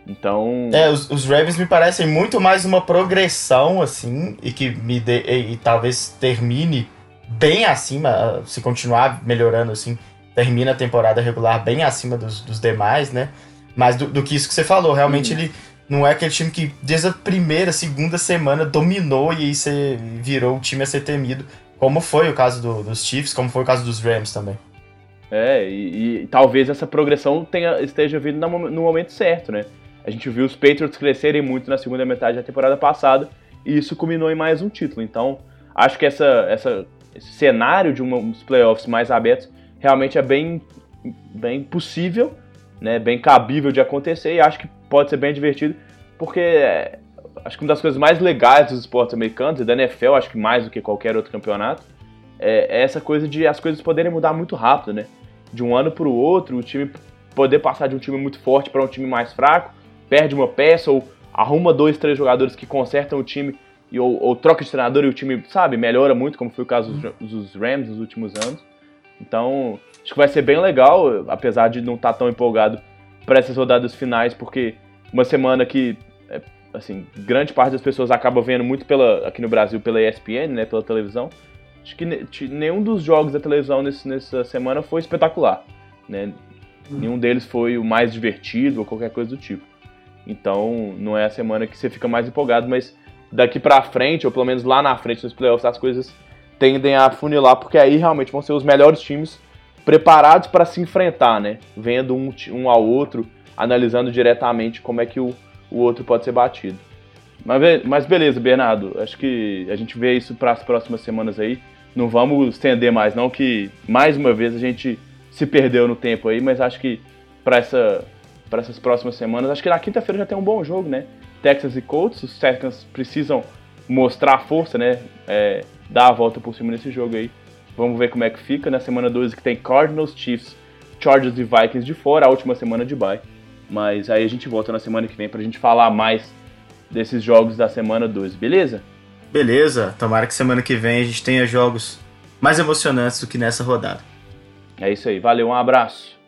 [SPEAKER 1] Então.
[SPEAKER 2] É, os, os Ravens me parecem muito mais uma progressão, assim, e que me dê, e, e talvez termine bem acima, se continuar melhorando, assim, termina a temporada regular bem acima dos, dos demais, né? mais do, do que isso que você falou. Realmente hum. ele não é aquele time que desde a primeira, segunda semana dominou e aí você virou o time a ser temido, como foi o caso do, dos Chiefs, como foi o caso dos Rams também.
[SPEAKER 1] É, e, e talvez essa progressão tenha, esteja vindo no momento certo, né? A gente viu os Patriots crescerem muito na segunda metade da temporada passada e isso culminou em mais um título. Então, acho que essa, essa, esse cenário de uns playoffs mais abertos realmente é bem, bem possível né, bem cabível de acontecer e acho que pode ser bem divertido, porque é, acho que uma das coisas mais legais dos esportes americanos e da NFL, acho que mais do que qualquer outro campeonato, é, é essa coisa de as coisas poderem mudar muito rápido, né? De um ano para o outro, o time poder passar de um time muito forte para um time mais fraco, perde uma peça ou arruma dois, três jogadores que consertam o time e, ou, ou troca de treinador e o time, sabe, melhora muito, como foi o caso dos, dos Rams nos últimos anos. Então, acho que vai ser bem legal, apesar de não estar tá tão empolgado para essas rodadas finais, porque uma semana que, é, assim, grande parte das pessoas acaba vendo muito pela, aqui no Brasil pela ESPN, né, pela televisão. Acho que nenhum dos jogos da televisão nesse, nessa semana foi espetacular, né? Nenhum deles foi o mais divertido ou qualquer coisa do tipo. Então, não é a semana que você fica mais empolgado, mas daqui para frente, ou pelo menos lá na frente nos playoffs, as coisas tendem a funilar, porque aí realmente vão ser os melhores times preparados para se enfrentar, né? Vendo um, um ao outro, analisando diretamente como é que o, o outro pode ser batido. Mas, mas beleza, Bernardo, acho que a gente vê isso para as próximas semanas aí. Não vamos estender mais, não, que mais uma vez a gente se perdeu no tempo aí, mas acho que para essa, essas próximas semanas, acho que na quinta-feira já tem um bom jogo, né? Texas e Colts, os Texans precisam mostrar força, né? É, dar a volta por cima nesse jogo aí. Vamos ver como é que fica. Na semana 12 que tem Cardinals, Chiefs, Chargers e Vikings de fora, a última semana de bye. Mas aí a gente volta na semana que vem pra gente falar mais desses jogos da semana 12, beleza?
[SPEAKER 2] Beleza, tomara que semana que vem a gente tenha jogos mais emocionantes do que nessa rodada.
[SPEAKER 1] É isso aí, valeu, um abraço.